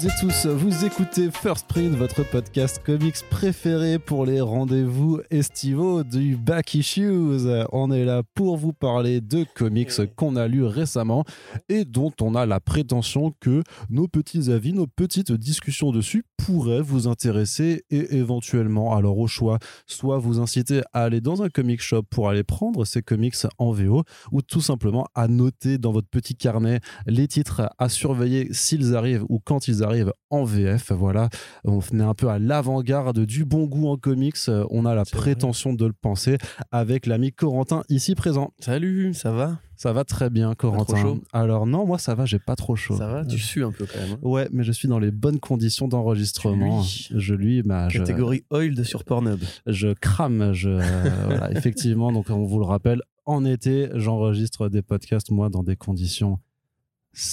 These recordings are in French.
Toutes et tous, vous écoutez First Print, votre podcast comics préféré pour les rendez-vous estivaux du Back Issues. On est là pour vous parler de comics qu'on a lus récemment et dont on a la prétention que nos petits avis, nos petites discussions dessus pourraient vous intéresser et éventuellement, alors au choix, soit vous inciter à aller dans un comic shop pour aller prendre ces comics en VO ou tout simplement à noter dans votre petit carnet les titres à surveiller s'ils arrivent ou quand ils arrivent en VF. Voilà, on est un peu à l'avant-garde du bon goût en comics. On a la prétention de le penser avec l'ami Corentin ici présent. Salut, ça va? Ça va très bien, Corentin. trop chaud? Alors non, moi ça va, j'ai pas trop chaud. Ça va? Tu sues un peu quand même. hein. Ouais, mais je suis dans les bonnes conditions d'enregistrement. Je lui, bah, je, Catégorie oiled sur Pornhub. je crame. Je, euh, voilà, effectivement, donc on vous le rappelle, en été, j'enregistre des podcasts, moi, dans des conditions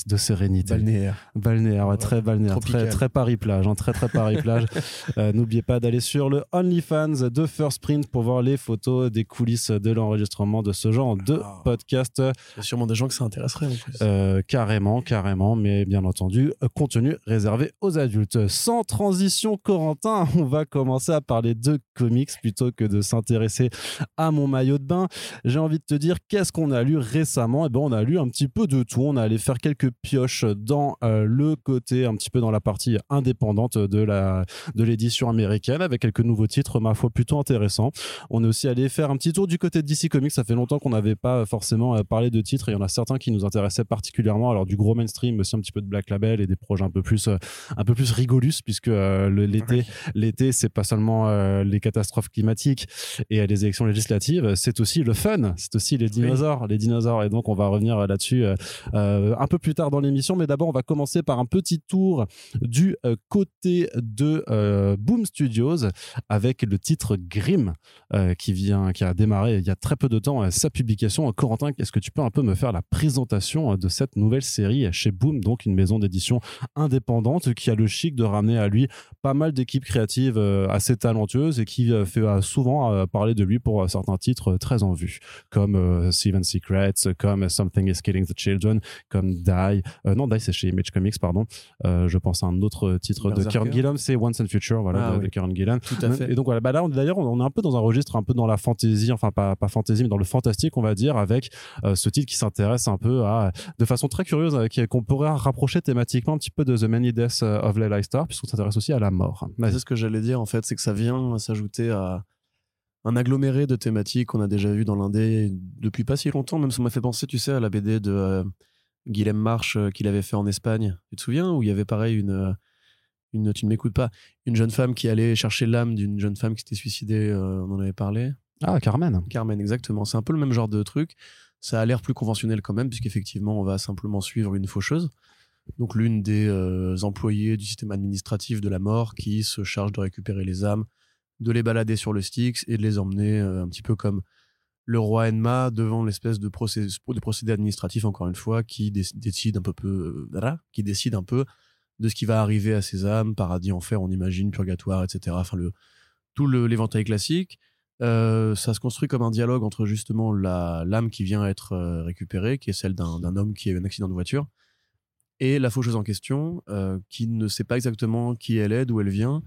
de sérénité. Balnéaire. Balnéaire, ouais, très balnéaire, Tropical. très Paris-Plage, hein, très très Paris-Plage. Euh, N'oubliez pas d'aller sur le OnlyFans de First Print pour voir les photos des coulisses de l'enregistrement de ce genre de Ah. podcast. Il y a sûrement des gens que ça intéresserait en plus. Euh, carrément, carrément, mais bien entendu, euh, contenu réservé aux adultes. Sans transition, Corentin, on va commencer à parler de comics plutôt que de s'intéresser à mon maillot de bain. J'ai envie de te dire, qu'est-ce qu'on a lu récemment? Eh ben, on a lu un petit peu de tout. On a allé faire quelques pioches dans euh, le côté, un petit peu dans la partie indépendante de la de l'édition américaine, avec quelques nouveaux titres, ma foi, plutôt intéressants. On est aussi allé faire un petit tour du côté de DC Comics. Ça fait longtemps qu'on n'avait pas forcément euh, parlé de titres. Et il y en a certains qui nous intéressaient particulièrement. Alors du gros mainstream, mais aussi un petit peu de Black Label et des projets un peu plus, euh, un peu plus rigolus, puisque euh, l'été, l'été, c'est pas seulement euh, les catastrophes climatiques et les élections législatives, c'est aussi le fun. C'est aussi les dinosaures, les dinosaures. Et donc on va revenir là-dessus euh, un peu plus tard dans l'émission. Mais d'abord, on va commencer par un petit tour du euh, côté de euh, Boom Studios avec le titre Grimm euh, qui vient, qui a démarré il y a très peu de temps sa publication. Corentin, est-ce que tu peux un peu me faire la présentation de cette nouvelle série chez Boom, donc une maison d'édition indépendante qui a le chic de ramener à lui pas mal d'équipes créatives assez talentueuses et qui fait souvent parler de lui pour certains titres très en vue, comme Seven Secrets, comme Something is Killing the Children, comme Die. Euh, non, Die, c'est chez Image Comics, pardon. Euh, je pense à un autre titre de. Kieran Gillen, c'est Once and Future, voilà, Ah de, oui. de Kieran Gillen. Tout à fait. Et donc voilà, bah là, d'ailleurs, on est un peu dans un registre un peu dans la fantasy, enfin pas, pas fantasy, mais dans le fantastique, on va dire, avec euh, ce titre qui s'intéresse un peu à, de façon très curieuse, qu'on pourrait rapprocher thématiquement un petit peu de The Many Deaths of Leila Star, puisqu'on s'intéresse aussi à la mort. C'est ce que j'allais dire en fait, c'est que ça vient s'ajouter à un aggloméré de thématiques qu'on a déjà vu dans l'indé depuis pas si longtemps. Même ça m'a fait penser, tu sais, à la BD de euh, Guilhem March euh, qu'il avait fait en Espagne. Tu te souviens où il y avait pareil une, euh, une tu ne m'écoutes pas, une jeune femme qui allait chercher l'âme d'une jeune femme qui s'était suicidée. euh, on en avait parlé? Ah, Carmen. Carmen, exactement. C'est un peu le même genre de truc. Ça a l'air plus conventionnel quand même, puisqu'effectivement, on va simplement suivre une faucheuse. Donc, l'une des euh, employées du système administratif de la mort qui se charge de récupérer les âmes, de les balader sur le Styx et de les emmener euh, un petit peu comme le roi Enma devant l'espèce de, de procédé administratif, encore une fois, qui dé- décide un peu, peu qui décide un peu de ce qui va arriver à ces âmes, paradis, enfer, on imagine, purgatoire, etc. Enfin, tout l'éventail classique. Euh, ça se construit comme un dialogue entre justement l'âme qui vient être euh, récupérée, qui est celle d'un d'un homme qui a eu un accident de voiture, et la faucheuse en question, euh, qui ne sait pas exactement qui elle est, d'où elle vient.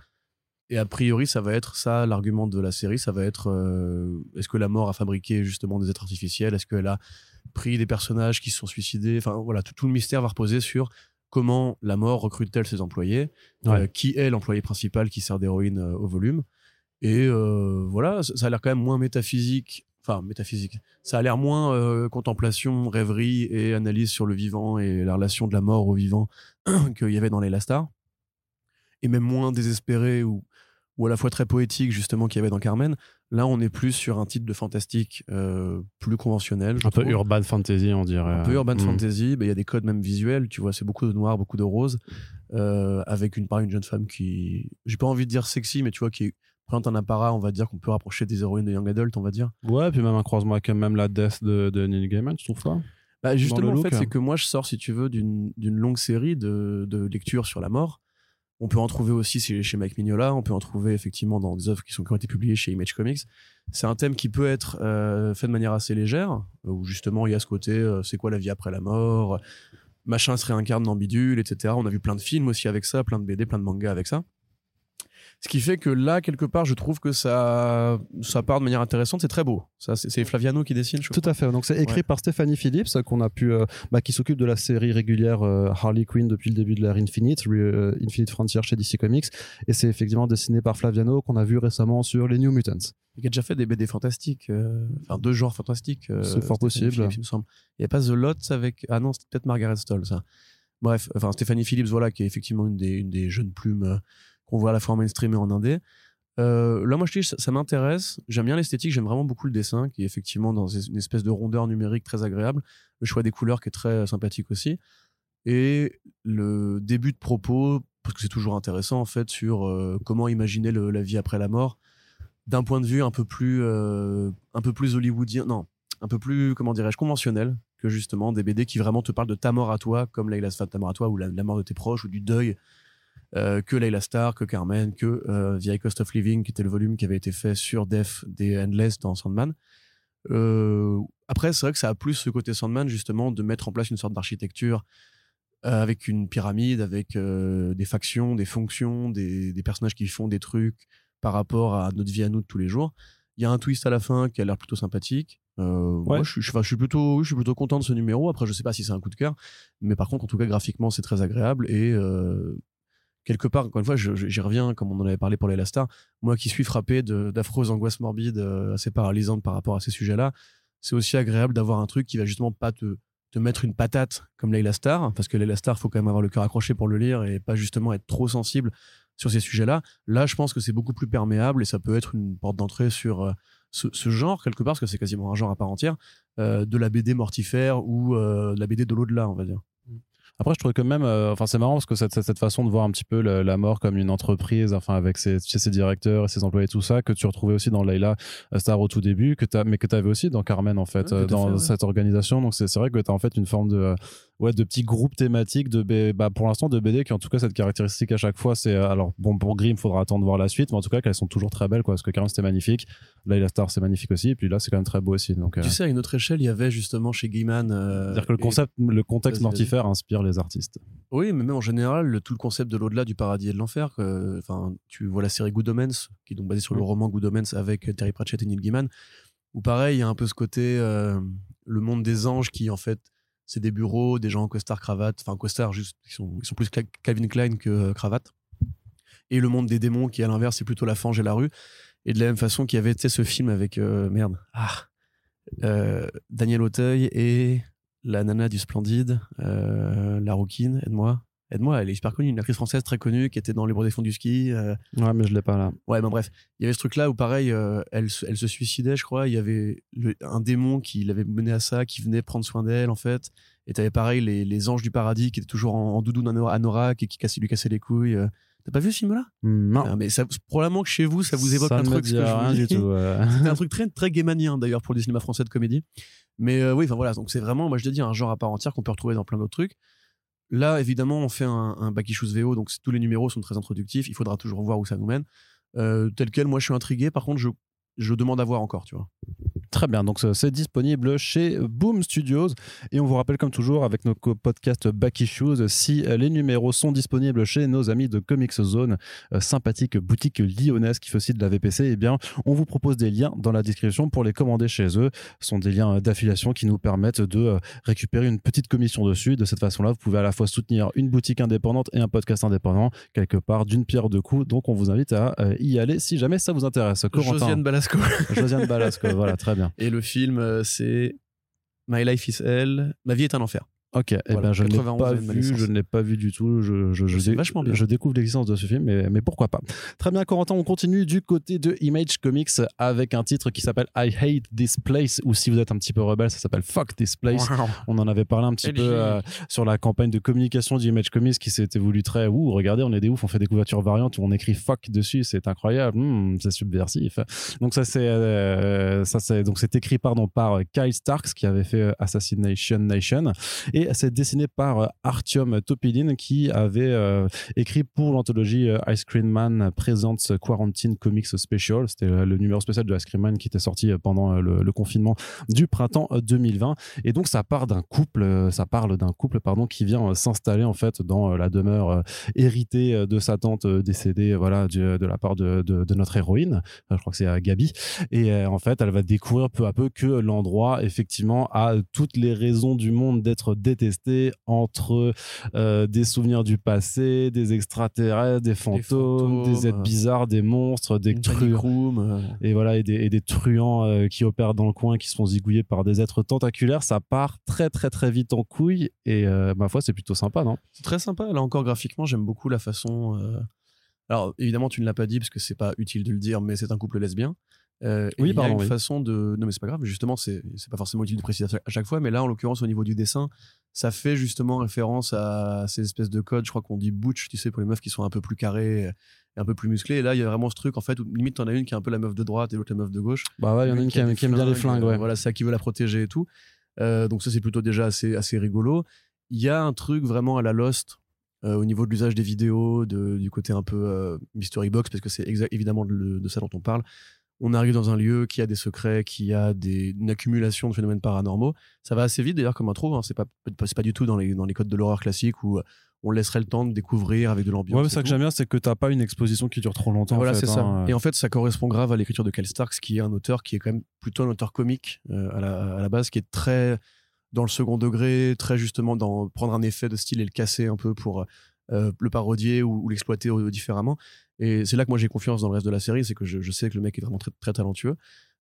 Et a priori, ça va être ça l'argument de la série, ça va être euh, est-ce que la mort a fabriqué justement des êtres artificiels, est-ce qu'elle a pris des personnages qui se sont suicidés, enfin voilà, tout, tout le mystère va reposer sur comment la mort recrute-t-elle ses employés, Ouais. euh, qui est l'employé principal qui sert d'héroïne euh, au volume? Et voilà, ça a l'air quand même moins métaphysique. Enfin, métaphysique. Ça a l'air moins contemplation, rêverie et analyse sur le vivant et la relation de la mort au vivant qu'il y avait dans les Star. Et même moins désespéré ou, ou à la fois très poétique, justement, qu'il y avait dans Carmen. Là, on est plus sur un titre de fantastique euh, plus conventionnel. je Un peu trouve. urban fantasy, on dirait. Un peu urban Mm. fantasy, mais il y a des codes même visuels, tu vois, c'est beaucoup de noir, beaucoup de rose, euh, avec une, pareil, une jeune femme qui, j'ai pas envie de dire sexy, mais tu vois, qui présente un apparat, on va dire, qu'on peut rapprocher des héroïnes de Young Adult, on va dire. Ouais, puis même un croisement avec même la death de, de Neil Gaiman, tu trouves pas? Bah, justement, le fait, c'est que moi, je sors, si tu veux, d'une d'une longue série de, de lectures sur la mort. On peut en trouver aussi chez, Mike Mignola, on peut en trouver effectivement dans des œuvres qui, sont, qui ont été publiées chez Image Comics. C'est un thème qui peut être euh, fait de manière assez légère, où justement il y a ce côté, euh, c'est quoi la vie après la mort machin se réincarne dans bidule, etc. On a vu plein de films aussi avec ça, plein de BD, plein de mangas avec ça. Ce qui fait que là, quelque part, je trouve que ça, ça part de manière intéressante. C'est très beau. Ça, c'est Flaviano qui dessine, je crois. Tout à fait. Donc c'est écrit Ouais. par Stephanie Phillips qu'on a pu, euh, bah, qui s'occupe de la série régulière euh, Harley Quinn depuis le début de l'ère Infinite, re- euh, Infinite Frontier chez DC Comics, et c'est effectivement dessiné par Flaviano qu'on a vu récemment sur les New Mutants. Il a déjà fait des BD fantastiques, euh, enfin deux genres fantastiques. euh, C'est fort Stéphanie possible. Phillips, il me semble. Il n'y avait pas The Lot avec. Ah non, c'était peut-être Margaret Stoll, ça. Bref, enfin Stéphanie Phillips, voilà, qui est effectivement une des, une des jeunes plumes euh, qu'on voit la fois en mainstream et en indé. Euh, là, moi, je dis, ça, m'intéresse. J'aime bien l'esthétique, j'aime vraiment beaucoup le dessin, qui est effectivement dans une espèce de rondeur numérique très agréable. Le choix des couleurs qui est très euh, sympathique aussi. Et le début de propos, parce que c'est toujours intéressant, en fait, sur euh, comment imaginer la vie après la mort, d'un point de vue un peu plus, euh, un peu plus hollywoodien, non, un peu plus, comment dirais-je, conventionnel que justement des BD qui vraiment te parlent de ta mort à toi, comme Layla, enfin, ta mort à toi, ou la mort de tes proches, ou du deuil, euh, que Layla Star, que Carmen, que euh, The High Cost of Living, qui était le volume qui avait été fait sur Def des Endless dans Sandman. Euh, après, c'est vrai que ça a plus ce côté Sandman, justement, de mettre en place une sorte d'architecture euh, avec une pyramide, avec des factions, des fonctions, des, des personnages qui font des trucs par rapport à notre vie à nous de tous les jours. Il y a un twist à la fin qui a l'air plutôt sympathique. Euh, Moi, je, suis- je, enfin, je suis plutôt, je suis plutôt content de ce numéro. Après, je sais pas si c'est un coup de cœur, mais par contre, en tout cas, graphiquement, c'est très agréable et euh, quelque part, encore une fois, j'y reviens, comme on en avait parlé pour les Star. Moi, qui suis frappé d'affreuses angoisses morbides, euh, assez paralysantes par rapport à ces sujets-là, c'est aussi agréable d'avoir un truc qui va justement pas te te mettre une patate comme Layla Star, parce que Layla Star, faut quand même avoir le cœur accroché pour le lire et pas justement être trop sensible sur ces sujets-là. Là, je pense que c'est beaucoup plus perméable et ça peut être une porte d'entrée sur euh, ce, genre, quelque part, parce que c'est quasiment un genre à part entière, euh, de la BD mortifère ou de la BD de l'au-delà, on va dire. Après, je trouve que même, euh, enfin, c'est marrant parce que cette, cette, façon de voir un petit peu la, la mort comme une entreprise, enfin, avec ses, ses directeurs et ses employés, tout ça, que tu retrouvais aussi dans Layla euh, Star au tout début, que as, mais que tu avais aussi dans Carmen, en fait, Ouais, euh, dans fait, ouais. cette organisation. Donc, c'est vrai que tu as en fait une forme de, ouais, de petits groupes thématiques de, B- bah, pour l'instant, de BD qui, en tout cas, cette caractéristique à chaque fois, c'est, alors, bon, pour Grimm, faudra attendre de voir la suite, mais en tout cas, qu'elles sont toujours très belles, quoi, parce que Carmen, c'était magnifique. Layla Star, c'est magnifique aussi, et puis là, c'est quand même très beau aussi. Donc, euh, Tu sais, à une autre échelle, il y avait justement chez Gaiman. euh, c'est-à-dire que le et- concept, le contexte mortifère inspire les artistes. Oui, mais même en général, le, tout le concept de l'au-delà du paradis et de l'enfer. Enfin, tu vois la série Good Omens, qui est donc basée sur le Mm. roman Good Omens avec Terry Pratchett et Neil Gaiman, où pareil, il y a un peu ce côté, euh, le monde des anges qui en fait, c'est des bureaux, des gens en costard cravate, enfin costard juste, ils sont, ils sont plus Calvin Klein que euh, cravate. Et le monde des démons qui à l'inverse, c'est plutôt la fange et la rue. Et de la même façon qu'il y avait, ce film avec euh, merde, ah, Daniel Auteuil et la nana du Splendide, euh, la rouquine, aide-moi. Aide-moi, elle est super connue, une actrice française très connue qui était dans Les Bros des fonds du ski. euh, Ouais, mais je l'ai pas là. Ouais, ben bref, il y avait ce truc-là où pareil, euh, elle, se- elle se suicidait, je crois. Il y avait le- un démon qui l'avait mené à ça, qui venait prendre soin d'elle, en fait. Et t'avais pareil les, les anges du paradis qui étaient toujours en, en doudoune anor- anorak et qui cassaient, lui cassaient les couilles. T'as pas vu ce film-là? Non. Ah, Mais ça, probablement que chez vous, ça vous évoque Ça un truc. ce dit que je vous rien dis. du tout. C'était un truc très, très gaymanien d'ailleurs pour le cinéma français de comédie. Mais euh, oui, enfin voilà, donc c'est vraiment, moi je te dis, un genre à part entière qu'on peut retrouver dans plein d'autres trucs. Là, évidemment, on fait un, un Back Issues VO, donc c'est- tous les numéros sont très introductifs. Il faudra toujours voir où ça nous mène. Euh, tel quel, moi je suis intrigué. Par contre, je, je demande à voir encore, tu vois. Très bien, donc c'est disponible chez Boom Studios. Et on vous rappelle comme toujours avec nos podcasts Back Issues, si euh, les numéros sont disponibles chez nos amis de Comics Zone, euh, sympathique boutique lyonnaise qui fait aussi de la VPC, eh bien on vous propose des liens dans la description pour les commander chez eux. Ce sont des liens euh, d'affiliation qui nous permettent de récupérer une petite commission dessus. De cette façon-là, vous pouvez à la fois soutenir une boutique indépendante et un podcast indépendant, quelque part d'une pierre deux coups. Donc on vous invite à y aller si jamais ça vous intéresse. Corentin. Josiane Balasco. Josiane Balasco, voilà, très bien. Et le film, euh, c'est My Life is Hell. Ma vie est un enfer. Ok, eh ben, je ne l'ai 91 pas ma vu, je ne l'ai pas vu du tout. Je, je, je, vachement bien. je découvre l'existence de ce film, mais, mais pourquoi pas. Très bien, Corentin, on continue du côté de Image Comics avec un titre qui s'appelle I Hate This Place, ou si vous êtes un petit peu rebelle, ça s'appelle Fuck This Place. On en avait parlé un petit peu euh, sur la campagne de communication d'Image Comics qui s'était voulu très ouh regardez on est des ouf on fait des couvertures variantes où on écrit fuck dessus c'est incroyable Hmm, c'est subversif donc ça c'est euh, ça c'est donc c'est écrit pardon par Kyle Starks qui avait fait euh, Assassination Nation et Et c'est dessiné par Artyom Topilin qui avait écrit pour l'anthologie Ice Cream Man Presents Quarantine Comics Special. C'était le numéro spécial de Ice Cream Man qui était sorti pendant le, confinement du printemps 2020. Et donc ça part d'un couple, ça parle d'un couple pardon qui vient s'installer en fait dans la demeure héritée de sa tante décédée, voilà, de la part de, de, notre héroïne. Je crois que c'est Gabi. Et en fait, elle va découvrir peu à peu que l'endroit effectivement a toutes les raisons du monde d'être détesté entre des souvenirs du passé, des extraterrestres, des fantômes, des, êtres bizarres, des monstres, des truands et voilà et des, truands qui opèrent dans le coin, qui se font zigouiller par des êtres tentaculaires. Ça part très très très vite en couille et ma foi, c'est plutôt sympa, non? C'est très sympa. Là encore graphiquement, j'aime beaucoup la façon. Alors évidemment, tu ne l'as pas dit parce que c'est pas utile de le dire, mais c'est un couple lesbien. Euh, oui, il y a une façon de. Non, mais c'est pas grave. Justement, c'est pas forcément utile de préciser à chaque fois, mais là, en l'occurrence, au niveau du dessin, ça fait justement référence à ces espèces de codes. Je crois qu'on dit butch, tu sais, pour les meufs qui sont un peu plus carrées, et un peu plus musclées. Et là, il y a vraiment ce truc, en fait, où limite, t'en as une qui est un peu la meuf de droite et l'autre la meuf de gauche. Bah ouais, il y en a une qui, aime, bien les flingues, ouais. Voilà, ça qui veut la protéger et tout. Euh, donc, ça, c'est plutôt déjà assez, assez rigolo. Il y a un truc vraiment à la Lost. Euh, au niveau de l'usage des vidéos, de, du côté un peu mystery box, parce que c'est évidemment de, ça dont on parle on arrive dans un lieu qui a des secrets, qui a des, une accumulation de phénomènes paranormaux. Ça va assez vite d'ailleurs comme intro, hein. c'est pas, pas du tout dans les, dans les codes de l'horreur classique où euh, on laisserait le temps de découvrir avec de l'ambiance. Ouais, mais ça que j'aime bien, c'est que t'as pas une exposition qui dure trop longtemps. Voilà, c'est ça. Hein. Et en fait, ça correspond grave à l'écriture de Kel Starks, qui est un auteur qui est quand même plutôt un auteur comique euh, à, la, à, la, base, qui est très dans le second degré, très justement dans prendre un effet de style et le casser un peu pour euh, le parodier ou, l'exploiter différemment. Et c'est là que moi j'ai confiance dans le reste de la série, c'est que je, sais que le mec est vraiment très, très talentueux.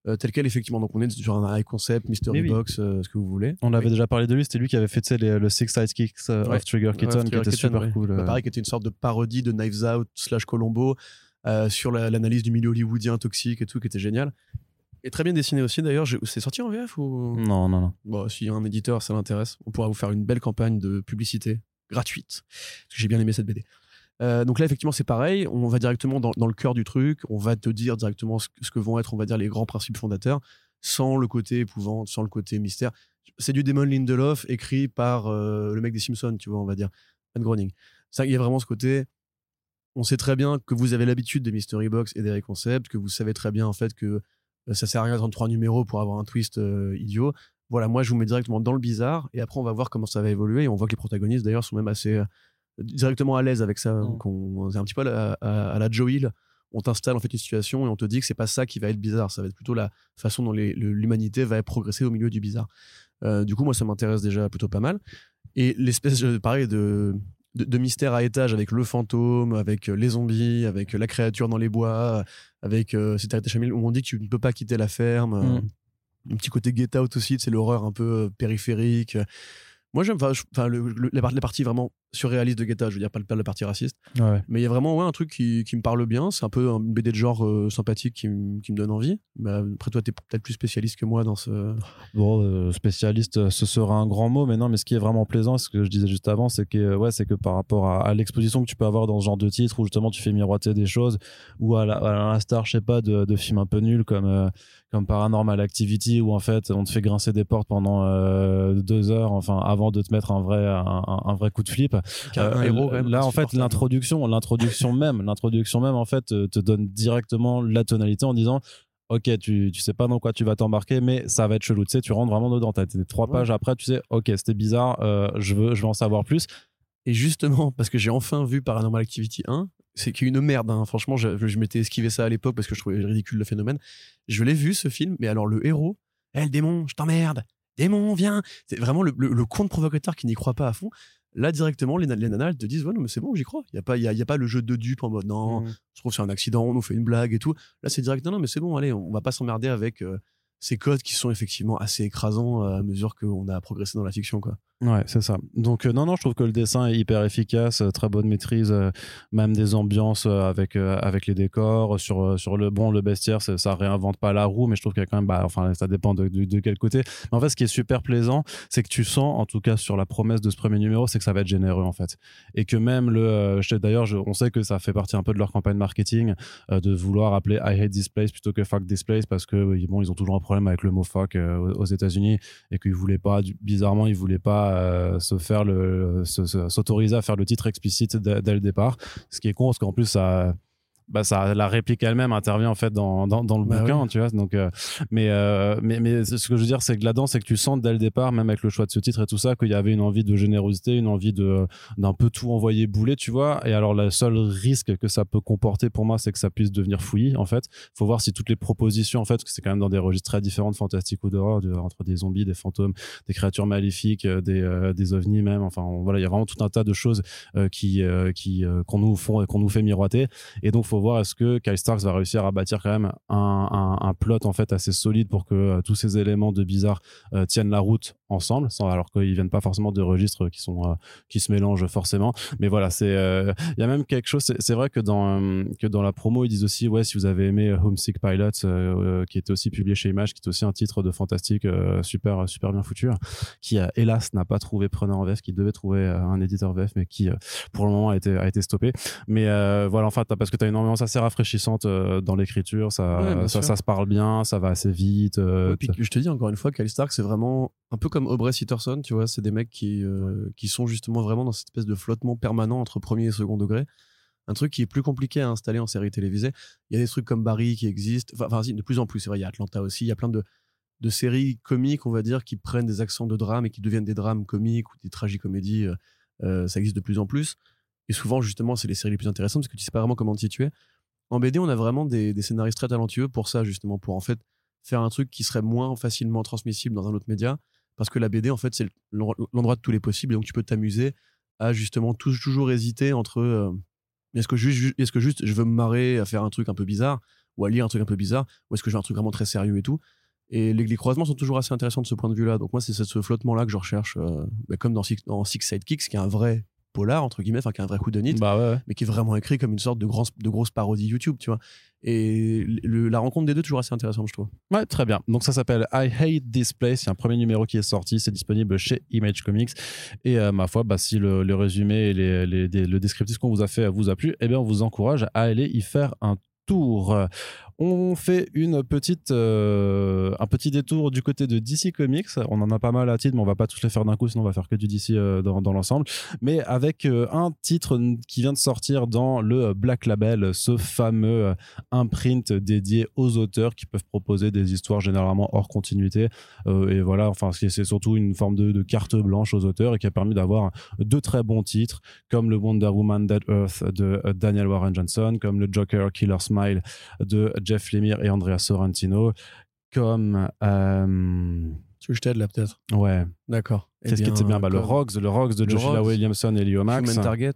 Euh, tel quel, effectivement. Donc, on est sur un high concept, mystery box, euh, ce que vous voulez. On avait déjà parlé de lui, c'était lui qui avait fait le Six Sidekicks of Trigger Kitten, qui était super cool. Bah, pareil, qui était une sorte de parodie de Knives Out slash Colombo sur l'analyse du milieu hollywoodien toxique et tout, qui était génial. Et très bien dessiné aussi d'ailleurs. C'est sorti en VF ou? Non, non, non. Bon, si un éditeur, ça l'intéresse, on pourra vous faire une belle campagne de publicité gratuite. J'ai bien aimé cette BD. Euh, donc là, effectivement, c'est pareil. On va directement dans, le cœur du truc. On va te dire directement ce, que vont être, on va dire, les grands principes fondateurs, sans le côté épouvante, sans le côté mystère. C'est du Damon Lindelof écrit par euh, le mec des Simpsons, tu vois, on va dire, Matt Groening. Il y a vraiment ce côté. On sait très bien que vous avez l'habitude des mystery box et des concepts, que vous savez très bien en fait que euh, ça sert à rien de trois numéros pour avoir un twist idiot voilà, moi je vous mets directement dans le bizarre et après on va voir comment ça va évoluer et on voit que les protagonistes d'ailleurs sont même assez euh, directement à l'aise avec ça. Mmh. Donc on, c'est un petit peu à, la Joe Hill. On t'installe en fait une situation et on te dit que c'est pas ça qui va être bizarre, ça va être plutôt la façon dont l'humanité va progresser au milieu du bizarre. Euh, du coup, moi ça m'intéresse déjà plutôt pas mal. Et l'espèce, pareil, de, de, mystère à étage avec le fantôme, avec euh, les zombies, avec la créature dans les bois, avec euh, cette où on dit que tu ne peux pas quitter la ferme. Mmh un petit côté get out aussi, c'est l'horreur un peu euh, périphérique. Moi, j'aime enfin, la partie vraiment surréaliste de Guetta, je veux dire pas, la partie raciste. Mais il y a vraiment ouais, un truc qui, qui, me parle bien. C'est un peu un BD de genre euh, sympathique qui, qui, me donne envie. Bah, après, toi, tu es peut-être plus spécialiste que moi dans ce. Bon, euh, spécialiste, euh, ce sera un grand mot, mais non, mais ce qui est vraiment plaisant, ce que je disais juste avant, c'est que, ouais, c'est que par rapport à, l'exposition que tu peux avoir dans ce genre de titre, où justement tu fais miroiter des choses, ou à l'instar, je sais pas, de, de, films un peu nuls comme, comme Paranormal Activity, où en fait on te fait grincer des portes pendant deux heures, enfin, avant de te mettre un vrai, un, un vrai coup de flip. Euh, là, en fait, l'introduction, l'introduction même, l'introduction même, en fait, euh, te donne directement la tonalité en disant ok, tu, tu sais pas dans quoi tu vas t'embarquer, mais ça va être chelou. Tu sais, tu rentres vraiment dedans. T'as trois pages après, tu sais, ok, c'était bizarre, euh, je, veux, je veux en savoir plus. Et justement, parce que j'ai enfin vu Paranormal Activity 1, c'est qu'il y a une merde. Hein. Franchement, je, je m'étais esquivé ça à l'époque parce que je trouvais ridicule le phénomène. Je l'ai vu ce film, mais alors le héros, hé, le démon, je t'emmerde, démon, viens. C'est vraiment le, le, le conte provocateur qui n'y croit pas à fond. Là, directement, les, les nanas, elles te disent, ouais, non, mais c'est bon, j'y crois. Il n'y a, pas, y a, y a pas le jeu de dupe en mode, non, mmh. je trouve c'est un accident, on nous fait une blague et tout. Là, c'est direct, non, non, mais c'est bon, allez, on va pas s'emmerder avec euh, ces codes qui sont effectivement assez écrasants euh, à mesure qu'on a progressé dans la fiction, quoi. Ouais, c'est ça. Donc euh, non, non, je trouve que le dessin est hyper efficace, euh, très bonne maîtrise, euh, même des ambiances avec avec les décors. Sur sur le bon, le bestiaire, ça, ça réinvente pas la roue, mais je trouve qu'il y a quand même, bah, enfin, ça dépend de, de, quel côté. Mais en fait, ce qui est super plaisant, c'est que tu sens, en tout cas sur la promesse de ce premier numéro, c'est que ça va être généreux en fait, et que même le, d'ailleurs, on sait que ça fait partie un peu de leur campagne marketing de vouloir appeler I hate this place plutôt que fuck this place parce que bon, ils ont toujours un problème avec le mot fuck aux, aux États-Unis et qu'ils voulaient pas, bizarrement, ils voulaient pas pas se faire s'autoriser à faire le titre explicite dès, dès, le départ. Ce qui est con parce qu'en plus ça bah ça la réplique elle-même intervient en fait dans, dans, dans le bah bouquin tu vois. Donc euh, mais, euh, mais mais ce que je veux dire c'est que là-dedans c'est que tu sens dès le départ même avec le choix de ce titre et tout ça qu'il y avait une envie de générosité une envie de d'un peu tout envoyer bouler tu vois. Et alors le seul risque que ça peut comporter pour moi c'est que ça puisse devenir fouillis en fait. Faut voir si toutes les propositions en fait que c'est quand même dans des registres très différents de fantastique ou d'horreur entre des zombies des fantômes des créatures maléfiques euh, des des ovnis même enfin voilà il y a vraiment tout un tas de choses qui qui qu'on nous font qu'on nous fait miroiter. Et donc faut voir est-ce que Kyle Starks va réussir à bâtir quand même un, un, plot en fait assez solide pour que euh, tous ces éléments de bizarre euh, tiennent la route ensemble, sans, alors qu'ils viennent pas forcément de registres qui sont euh, qui se mélangent forcément. Mais voilà, c'est il y a même quelque chose. C'est vrai que dans que dans la promo ils disent aussi ouais si vous avez aimé Homesick Pilot qui était aussi publié chez Image, qui est aussi un titre de fantastique super super bien foutu, qui hélas n'a pas trouvé preneur en VF, qui devait trouver un éditeur VF, mais qui pour le moment a été a été stoppé. Mais voilà, en fait parce que tu as une ambiance assez rafraîchissante euh, dans l'écriture. Ça, ça, se parle bien, ça va assez vite. Euh, puis je te dis encore une fois, Kyle Stark, c'est vraiment un peu comme Aubrey Sitterson, tu vois. C'est des mecs qui, euh, qui sont justement vraiment dans cette espèce de flottement permanent entre premier et second degré. Un truc qui est plus compliqué à installer en série télévisée. Il y a des trucs comme Barry qui existent. Enfin, de plus en plus, c'est vrai, il y a Atlanta aussi. Il y a plein de, de séries comiques, on va dire, qui prennent des accents de drame et qui deviennent des drames comiques ou des tragicomédies. Euh, ça existe de plus en plus. Et souvent, justement, c'est les séries les plus intéressantes parce que tu sais pas vraiment comment t'y situer. En BD, on a vraiment des, scénaristes très talentueux pour ça, justement, pour en fait faire un truc qui serait moins facilement transmissible dans un autre média. Parce que la BD, en fait, c'est l'endroit de tous les possibles. Et donc, tu peux t'amuser à justement toujours hésiter entre euh, est-ce que, juste, est -ce que juste je veux me marrer à faire un truc un peu bizarre ou à lire un truc un peu bizarre ou est-ce que je veux un truc vraiment très sérieux et tout. Et les, croisements sont toujours assez intéressants de ce point de vue-là. Donc, moi, c'est ce flottement-là que je recherche, euh, bah, comme dans Six, dans Six Sidekicks, qui est un vrai polar entre guillemets enfin qui a un vrai coup de nid bah mais qui est vraiment écrit comme une sorte de, grand, de grosse parodie YouTube tu vois. Et la rencontre des deux toujours assez intéressante je trouve. Ouais très bien. Donc ça s'appelle I Hate This Place. C'est un premier numéro qui est sorti. C'est disponible chez Image Comics. Et euh, ma foi bah, si le, résumé et les, le descriptif qu'on vous a fait vous a plu eh bien on vous encourage à aller y faire un tour on fait une petite, euh, un petit détour du côté de DC Comics. On en a pas mal à titre, mais on va pas tous les faire d'un coup, sinon on va faire que du DC euh, dans, l'ensemble. Mais avec euh, un titre qui vient de sortir dans le Black Label, ce fameux imprint dédié aux auteurs qui peuvent proposer des histoires généralement hors continuité. et voilà, enfin, c'est surtout une forme de, de, carte blanche aux auteurs et qui a permis d'avoir de très bons titres, comme le Wonder Woman Dead Earth de Daniel Warren Johnson, comme le Joker Killer Smile de Jeff Lemire et Andrea Sorrentino, comme. Euh... Tu t'aide là peut-être? Ouais. D'accord. Qu'est-ce qui était bien bah, Le Rogues, le de Joshua Williamson et Leo Max. Human Target.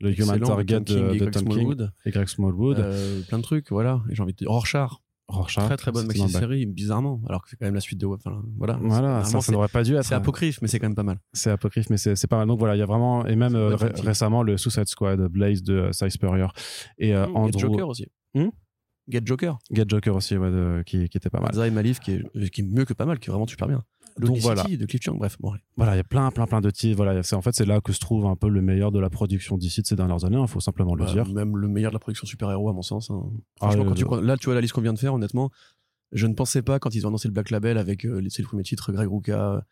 Le Human Target de, Tom King et Greg Smallwood. Euh, plein de trucs, voilà. Et j'ai envie de dire Rorschach. Rorschach. Très très bonne maxi série, bizarrement, alors que c'est quand même la suite de enfin, voilà. Voilà, ça, ça n'aurait pas dû être. C'est apocryphe, mais c'est quand même pas mal. C'est apocryphe, mais c'est pas mal. Donc voilà, il y a vraiment et même euh, récemment le Suicide Squad, Blaze de euh, Cy Spurrier et euh, mmh, Andrew. Joker aussi. Mmh Get Joker. Get Joker aussi, ouais, qui, qui, était pas mal. Zay Malif, qui est, qui est mieux que pas mal, qui est vraiment super bien. Donc voilà. de Cliff bref. Bon, Voilà, il y a plein, plein, plein de titres. Voilà, en fait, c'est là que se trouve un peu le meilleur de la production d'ici de ces dernières années, il hein, faut simplement le bah, dire. Même le meilleur de la production super-héros, à mon sens. Hein. Ah, Franchement, quand tu, là, tu vois la liste qu'on vient de faire, honnêtement, je ne pensais pas, quand ils ont annoncé le Black Label avec euh, les, le premier titre, Greg Ruka,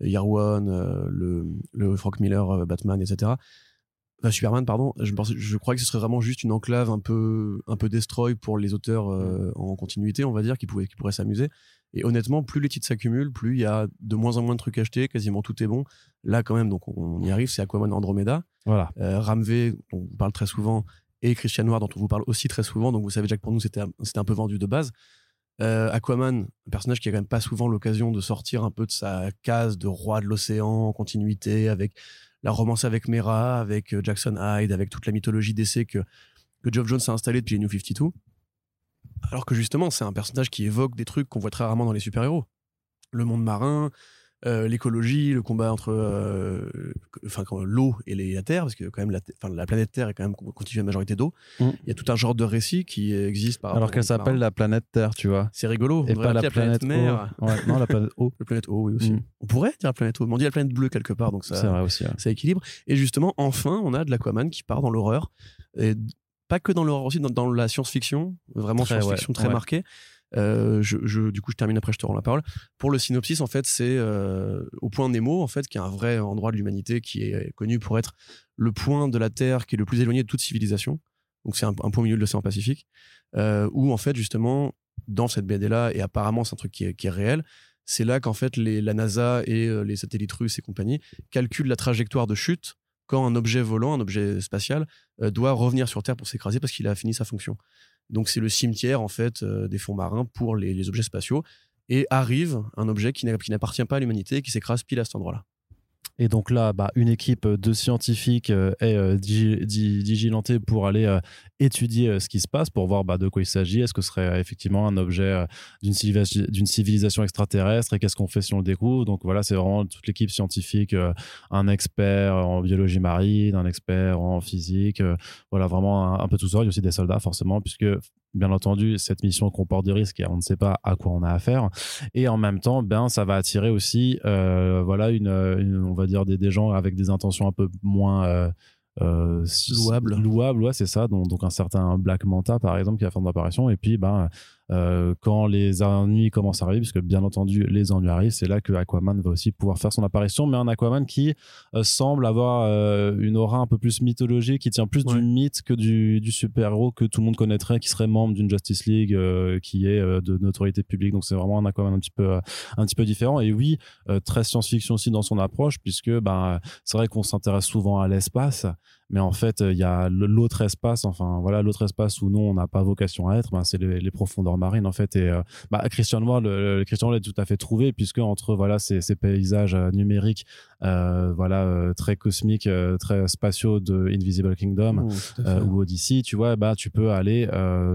Yarwan, euh, le, le Frank Miller, euh, Batman, etc Superman, pardon. Je, pense, je crois que ce serait vraiment juste une enclave un peu, un peu destroy pour les auteurs euh, en continuité, on va dire, qui, pouvaient, qui pourraient s'amuser. Et honnêtement, plus les titres s'accumulent, plus il y a de moins en moins de trucs achetés, quasiment tout est bon. Là, quand même, donc on y arrive, c'est Aquaman Andromeda. Voilà. Euh, Ramvé, dont on parle très souvent, et Christian Noir, dont on vous parle aussi très souvent. Donc vous savez déjà que pour nous, c'était un peu vendu de base. Euh, Aquaman, un personnage qui a quand même pas souvent l'occasion de sortir un peu de sa case de roi de l'océan en continuité avec la romance avec Mera, avec euh, Jackson Hyde, avec toute la mythologie d'essai que, que Geoff Jones a installé depuis les New 52. Alors que justement, c'est un personnage qui évoque des trucs qu'on voit très rarement dans les super-héros. Le monde marin, euh, l'écologie, le combat entre euh, enfin, l'eau et la Terre, parce que quand même la, la planète Terre est quand même constituée à majorité d'eau. Mm. Il y a tout un genre de récit qui existe par Alors qu'elle s'appelle la planète Terre, tu vois. C'est rigolo. Et pas la, planète, mer. non, la planète eau. la planète eau, oui aussi. Mm. On pourrait dire la planète eau, mais on dit la planète bleue quelque part, donc ça, vrai aussi, ça équilibre. Et justement, enfin, on a de l'Aquaman qui part dans l'horreur. Et pas que dans l'horreur aussi, dans, la science-fiction, vraiment science-fiction très marquée Euh, je, du coup, je termine après, je te rends la parole. Pour le synopsis, en fait, c'est euh, au point Nemo, en fait, qui est un vrai endroit de l'humanité qui est connu pour être le point de la Terre qui est le plus éloigné de toute civilisation. Donc, c'est un, point au milieu de l'océan Pacifique, euh, où, en fait, justement, dans cette BD-là, et apparemment, c'est un truc qui est, réel, c'est là qu'en fait, la NASA et les satellites russes et compagnie calculent la trajectoire de chute quand un objet volant, un objet spatial, doit revenir sur Terre pour s'écraser parce qu'il a fini sa fonction. Donc c'est le cimetière en fait euh, des fonds marins pour les, objets spatiaux. Et arrive un objet qui n'appartient pas à l'humanité qui s'écrase pile à cet endroit-là. Et donc là, bah, une équipe de scientifiques euh, est euh, pour aller euh, étudier ce qui se passe, pour voir bah, de quoi il s'agit. Est-ce que ce serait effectivement un objet d'une civilisation, extraterrestre? Et qu'est-ce qu'on fait si on le découvre? Donc voilà, c'est vraiment toute l'équipe scientifique, un expert en biologie marine, un expert en physique, voilà, vraiment un, un, peu tout ça. Il y a aussi des soldats forcément, puisque bien entendu, cette mission comporte des risques et on ne sait pas à quoi on a affaire. Et en même temps, ben, ça va attirer aussi, euh, voilà, une, on va dire des, des, gens avec des intentions un peu moins euh, euh, louables. Louables, ouais, c'est ça. Donc, donc, un certain Black Manta, par exemple, qui va faire une apparition. Et puis, ben, euh, quand les ennuis commencent à arriver, puisque bien entendu les ennuis arrivent, c'est là que Aquaman va aussi pouvoir faire son apparition, mais un Aquaman qui euh, semble avoir euh, une aura un peu plus mythologique, qui tient plus du mythe que du, du super-héros que tout le monde connaîtrait, qui serait membre d'une Justice League qui est de notoriété publique. Donc c'est vraiment un Aquaman un petit peu, un petit peu différent. Et oui, très science-fiction aussi dans son approche, puisque ben, c'est vrai qu'on s'intéresse souvent à l'espace mais en fait il y a l'autre espace enfin voilà l'autre espace où nous on n'a pas vocation à être ben, c'est les, profondeurs marine en fait. Et euh, bah, Christian Noir le, Christian Noir est tout à fait trouvé puisque entre voilà ces, ces paysages euh, numériques euh, voilà très cosmiques très spatiaux de Invisible Kingdom ou Odyssey tu vois bah tu peux aller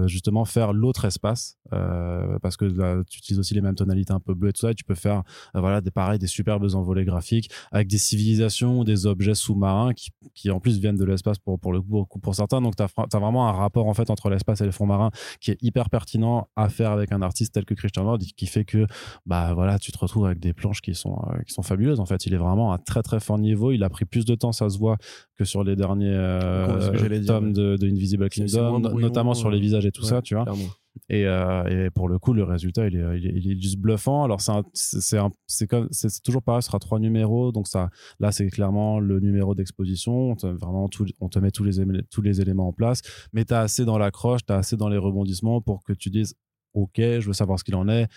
justement faire l'autre espace parce que tu utilises aussi les mêmes tonalités un peu bleues et tout ça et tu peux faire voilà des pareils des superbes envolées graphiques avec des civilisations ou des objets sous-marins qui, qui en plus viennent de l'espace pour pour le coup pour certains. Donc tu as, as, vraiment un rapport en fait entre l'espace et les fonds marins qui est hyper pertinent à faire avec un artiste tel que Christian Nord qui fait que bah voilà tu te retrouves avec des planches qui sont euh, qui sont fabuleuses en fait. Il est vraiment très très fort niveau il a pris plus de temps ça se voit que sur les derniers euh, tomes de, Invisible Kingdom notamment sur les visages et tout ça tu vois et, euh, et, pour le coup, le résultat, il est, il est, juste bluffant. Alors, c'est c'est c'est toujours pareil, ce sera trois numéros. Donc, ça, là, c'est clairement le numéro d'exposition. On te, vraiment, tout, on te met tous les, tous les éléments en place. Mais tu as assez dans l'accroche, tu as assez dans les rebondissements pour que tu dises ok, je veux savoir ce qu'il en est.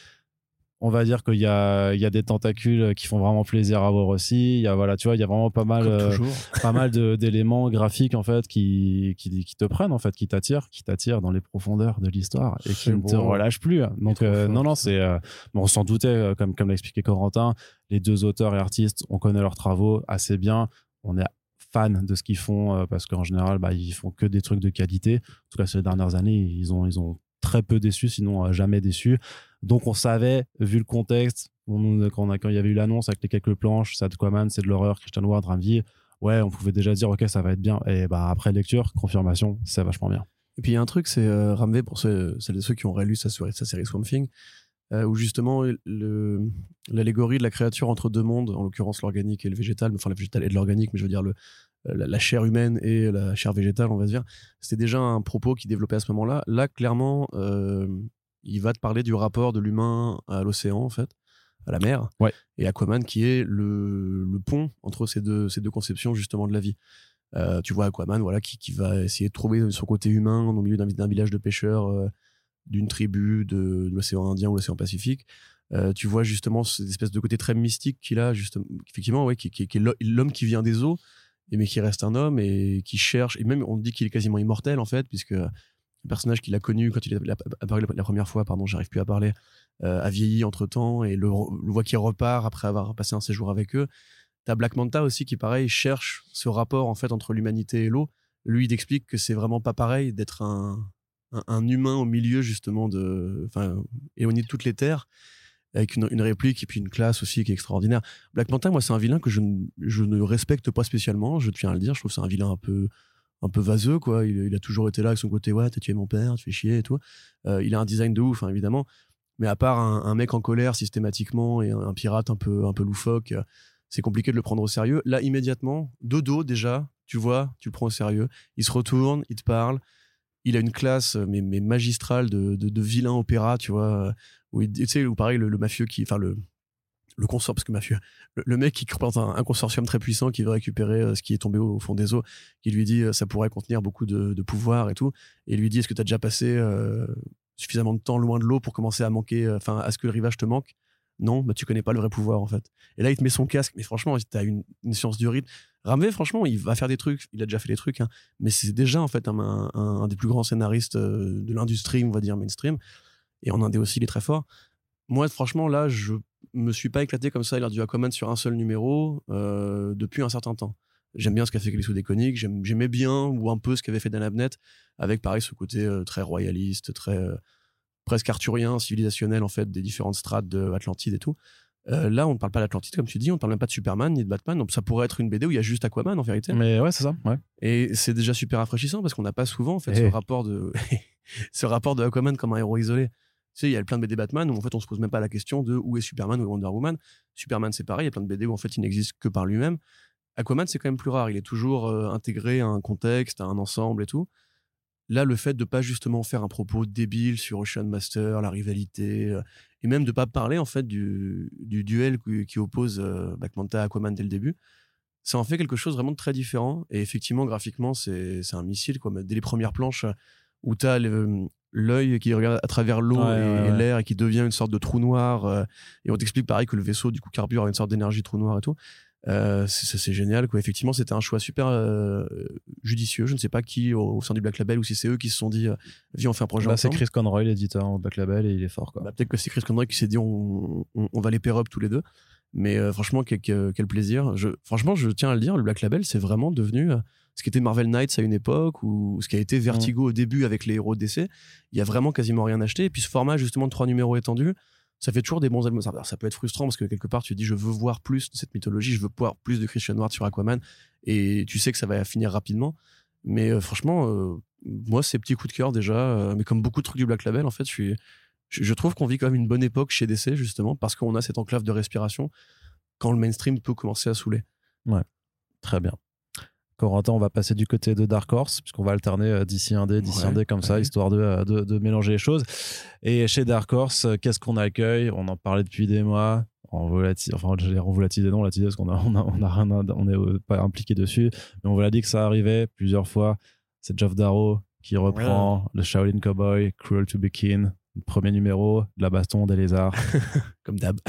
On va dire qu'il y a, il y a des tentacules qui font vraiment plaisir à voir aussi. Il y a, voilà, tu vois, il y a vraiment pas mal, euh, pas mal d'éléments graphiques, en fait, qui, qui, qui, te prennent, en fait, qui t'attirent, qui t'attirent dans les profondeurs de l'histoire et qui ne te relâchent plus. Donc, euh, non, non, c'est, euh, on s'en doutait, comme, expliqué Corentin, les deux auteurs et artistes, on connaît leurs travaux assez bien. On est fan de ce qu'ils font parce qu'en général, bah, ils font que des trucs de qualité. En tout cas, ces dernières années, ils ont, ils ont très peu déçu, sinon jamais déçu. Donc on savait, vu le contexte, on, quand, quand, il y avait eu l'annonce avec les quelques planches, c'est Aquaman, c'est de l'horreur, Christian Ward, Ramvier, ouais, on pouvait déjà dire, ok, ça va être bien. Et bah après lecture, confirmation, c'est vachement bien. Et puis il y a un truc, c'est euh, pour ceux, ceux qui ont rélu sa, série Swamp Thing, euh, où justement l'allégorie de la créature entre deux mondes, en l'occurrence l'organique et le végétal, enfin le végétal et de l'organique, mais je veux dire la, chair humaine et la chair végétale, on va dire. C'était déjà un propos qui développait à ce moment-là. Là, clairement, euh, il va te parler du rapport de l'humain à l'océan, en fait, à la mer, et Aquaman qui est le, pont entre ces deux, ces deux conceptions, justement, de la vie. Euh, tu vois Aquaman, voilà, qui, va essayer de trouver son côté humain au milieu d'un village de pêcheurs, euh, d'une tribu de, l'océan Indien ou l'océan Pacifique. tu vois justement cette espèce de côté très mystique qu'il a, justement, effectivement, ouais, qui, qui est l'homme qui vient des eaux, mais qui reste un homme et qui cherche et même on dit qu'il est quasiment immortel en fait puisque personnage qu'il a connu quand il a apparu la première fois pardon j'arrive plus à parler euh, a vieilli entre temps et le, voit qu'il repart après avoir passé un séjour avec eux t'as Black Manta aussi qui pareil cherche ce rapport en fait entre l'humanité et l'eau lui il explique que c'est vraiment pas pareil d'être un, un, humain au milieu justement de enfin éloigné de toutes les terres avec une, réplique et puis une classe aussi qui est extraordinaire. Black Manta, moi, c'est un vilain que je, je, ne respecte pas spécialement, je tiens à le dire. Je trouve c'est un vilain un peu, un peu vaseux, quoi. Il, a toujours été là avec son côté, ouais, t'as tué mon père, tu fais chier et tout. Euh, il a un design de ouf, hein, évidemment. Mais à part un, mec en colère systématiquement et un, pirate un peu, un peu loufoque, euh, c'est compliqué de le prendre au sérieux. Là, immédiatement, dodo déjà, tu vois, tu le prends au sérieux. Il se retourne, il te parle il a une classe mais, magistrale de, de, vilain opéra, tu vois, où il- tu sais, où pareil le, le mafieux qui, enfin le le consort parce que mafieux, le, mec qui représente un, consortium très puissant qui veut récupérer euh, ce qui est tombé au, fond des eaux, qui lui dit euh, ça pourrait contenir beaucoup de, pouvoir et tout, et lui dit est-ce que tu as déjà passé euh, suffisamment de temps loin de l'eau pour commencer à manquer, enfin à ce que le rivage te manque? Non, bah tu connais pas le vrai pouvoir en fait. Et là il te met son casque, mais franchement t'as une, une science du rythme. Ramvé, franchement, il va faire des trucs, il a déjà fait des trucs, hein, mais c'est déjà en fait un, des plus grands scénaristes de l'industrie, on va dire mainstream, et en Indé aussi il est très fort. Moi, franchement, là, je me suis pas éclaté comme ça à l'heure du Aquaman sur un seul numéro euh, depuis un certain temps. J'aime bien ce qu'a fait Kelly Déconique, j'aimais bien ou un peu ce qu'avait fait Dan Abnett, avec pareil ce côté euh, très royaliste, très euh, presque arthurien, civilisationnel en fait, des différentes strates de Atlantide et tout. Là, on ne parle pas d'Atlantide comme tu dis, on ne parle même pas de Superman ni de Batman, donc ça pourrait être une BD où il y a juste Aquaman en vérité. Mais ouais, c'est ça. Ouais. Et c'est déjà super rafraîchissant parce qu'on n'a pas souvent en fait ce Eh. rapport de ce rapport de Aquaman comme un héros isolé. Il y a plein de BD Batman où en fait on se pose même pas la question de où est Superman ou Wonder Woman. Superman c'est pareil, il y a plein de BD où en fait il n'existe que par lui-même. Aquaman c'est quand même plus rare, il est toujours euh, intégré à un contexte, à un ensemble et tout. Là, le fait de pas justement faire un propos débile sur Ocean Master, la rivalité, euh, et même de pas parler en fait du, du duel qui, oppose euh, Black à Aquaman dès le début, ça en fait quelque chose vraiment de très différent. Et effectivement, graphiquement, c'est un missile. Quoi. Dès les premières planches euh, où tu as l'œil qui regarde à travers l'eau Ouais, et, ouais, et ouais. l'air et qui devient une sorte de trou noir, euh, et on t'explique pareil que le vaisseau du coup carbure à une sorte d'énergie trou noir et tout. Euh, c'est génial quoi. Effectivement, c'était un choix super euh, judicieux. Je ne sais pas qui au, au sein du Black Label ou si c'est eux qui se sont dit euh, viens on fait un projet Bah, c'est. Chris Conroy, l'éditeur au Black Label, et il est fort. Quoi. Bah, Peut-être que c'est Chris Conroy qui s'est dit on, on, on va les pair up tous les deux. Mais franchement, quel, quel- plaisir. Je, franchement, je tiens à le dire, le Black Label, c'est vraiment devenu ce qui était Marvel Knights à une époque ou ce qui a été Vertigo au début avec les héros de DC. Il y a vraiment quasiment rien acheté. Et puis ce format, justement, de trois numéros étendus, ça fait toujours des bons albums. Ça, alors, ça peut être frustrant parce que quelque part, tu dis je veux voir plus de cette mythologie, je veux voir plus de Christian Ward sur Aquaman. Et tu sais que ça va finir rapidement. Mais euh, franchement, euh, moi, c'est petit coup de cœur déjà. euh, mais comme beaucoup de trucs du Black Label, en fait, je suis je, trouve qu'on vit quand même une bonne époque chez DC justement parce qu'on a cette enclave de respiration quand le mainstream peut commencer à saouler. Très bien. Corentin, on va passer du côté de Dark Horse, puisqu'on va alterner euh, d'ici un dé, d'ici Ouais, un dé comme ça, histoire de, euh, de, de mélanger les choses. Et chez Dark Horse, euh, qu'est-ce qu'on accueille? On en parlait depuis des mois. On volatile, enfin, on volatile, non, volatile, parce qu'on a, on a, on a rien, on est pas impliqué dessus. Mais on vous l'a dit que ça arrivait plusieurs fois. C'est Geoff Darrow qui reprend le Shaolin Cowboy, Cruel to be Kin, premier numéro, de la baston, des lézards. Comme d'hab.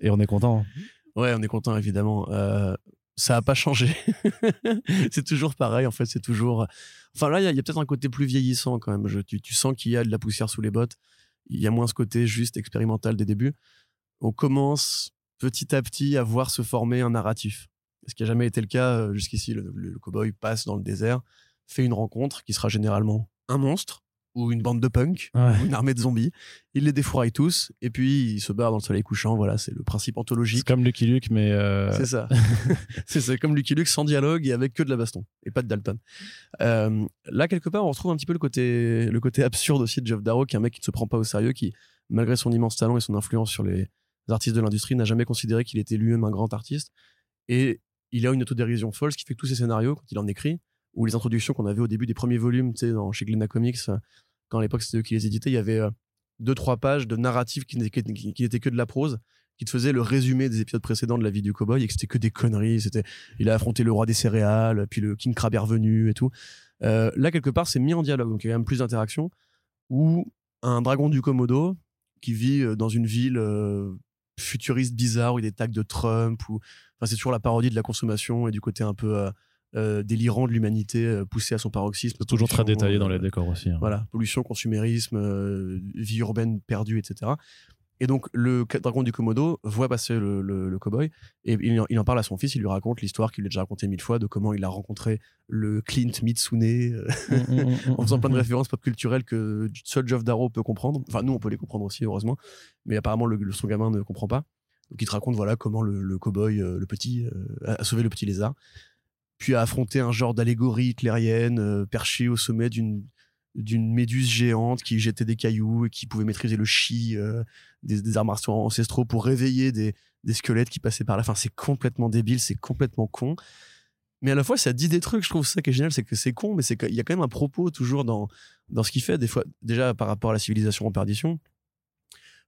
Et on est content. ouais, on est content évidemment. Euh, ça a pas changé. c'est toujours pareil en fait. C'est toujours. Enfin là, il y a, peut-être un côté plus vieillissant quand même. Je- tu, tu sens qu'il y a de la poussière sous les bottes. Il y a moins ce côté juste expérimental des débuts. On commence petit à petit à voir se former un narratif. Ce qui a jamais été le cas euh, jusqu'ici. Le, le, le cowboy passe dans le désert, fait une rencontre qui sera généralement un monstre ou une bande de punk Ouais. ou une armée de zombies. Il les défouraille tous et puis il se barre dans le soleil couchant. Voilà, c'est le principe C'est anthologique. comme Lucky Luke, mais euh, C'est ça. c'est comme Lucky Luke sans dialogue et avec que de la baston et pas de Dalton. Euh, là, quelque part, on retrouve un petit peu le côté, le côté absurde aussi de Jeff Darrow, qui est un mec qui ne se prend pas au sérieux, qui, malgré son immense talent et son influence sur les artistes de l'industrie, n'a jamais considéré qu'il était lui-même un grand artiste. Et il a une autodérision folle, ce qui fait que tous ses scénarios, quand il en écrit, ou les introductions qu'on avait au début des premiers volumes, tu sais, dans- chez Glénat Comics, quand à l'époque c'était eux qui les éditaient, il y avait euh, deux, trois pages de narratifs qui n'étaient que, de la prose, qui te faisaient le résumé des épisodes précédents de la vie du cowboy et que c'était que des conneries. C'était, il a affronté le roi des céréales, puis le King Crab est revenu et tout. Euh, là, quelque part, c'est mis en dialogue, donc il y a même plus d'interaction. Ou un dragon du Komodo qui vit euh, dans une ville futuriste bizarre où il y a des tags de Trump. Ou... Enfin, c'est toujours la parodie de la consommation et du côté un peu euh, délirant de l'humanité euh, poussé à son paroxysme. c'est toujours très détaillé dans euh, les décors aussi. hein. voilà, pollution, consumérisme, euh, vie urbaine perdue, etc. Et donc, le dragon du Komodo voit passer le, le, le cowboy et il, en- il en parle à son fils. Il lui raconte l'histoire qu'il lui a déjà racontée mille fois de comment il a rencontré le Clint Mitsune euh, en faisant plein de références pop culturelles que seul Geoff Darrow peut comprendre. Enfin, nous, on peut les comprendre aussi, heureusement. Mais apparemment, le, son gamin ne comprend pas. Donc, il te raconte voilà comment le, le cowboy, euh, le petit, euh, a sauvé le petit lézard. Puis a affronté un genre d'allégorie hitlérienne euh, perchée au sommet d'une d'une méduse géante qui jetait des cailloux et qui pouvait maîtriser le chi euh, des, des arts ancestraux pour réveiller des, des squelettes qui passaient par là. Enfin, c'est complètement débile, c'est complètement con. mais à la fois ça dit des trucs je trouve ça qui est génial c'est que c'est con mais c'est qu'il y a quand même un propos toujours dans dans ce qu'il fait des fois déjà par rapport à la civilisation en perdition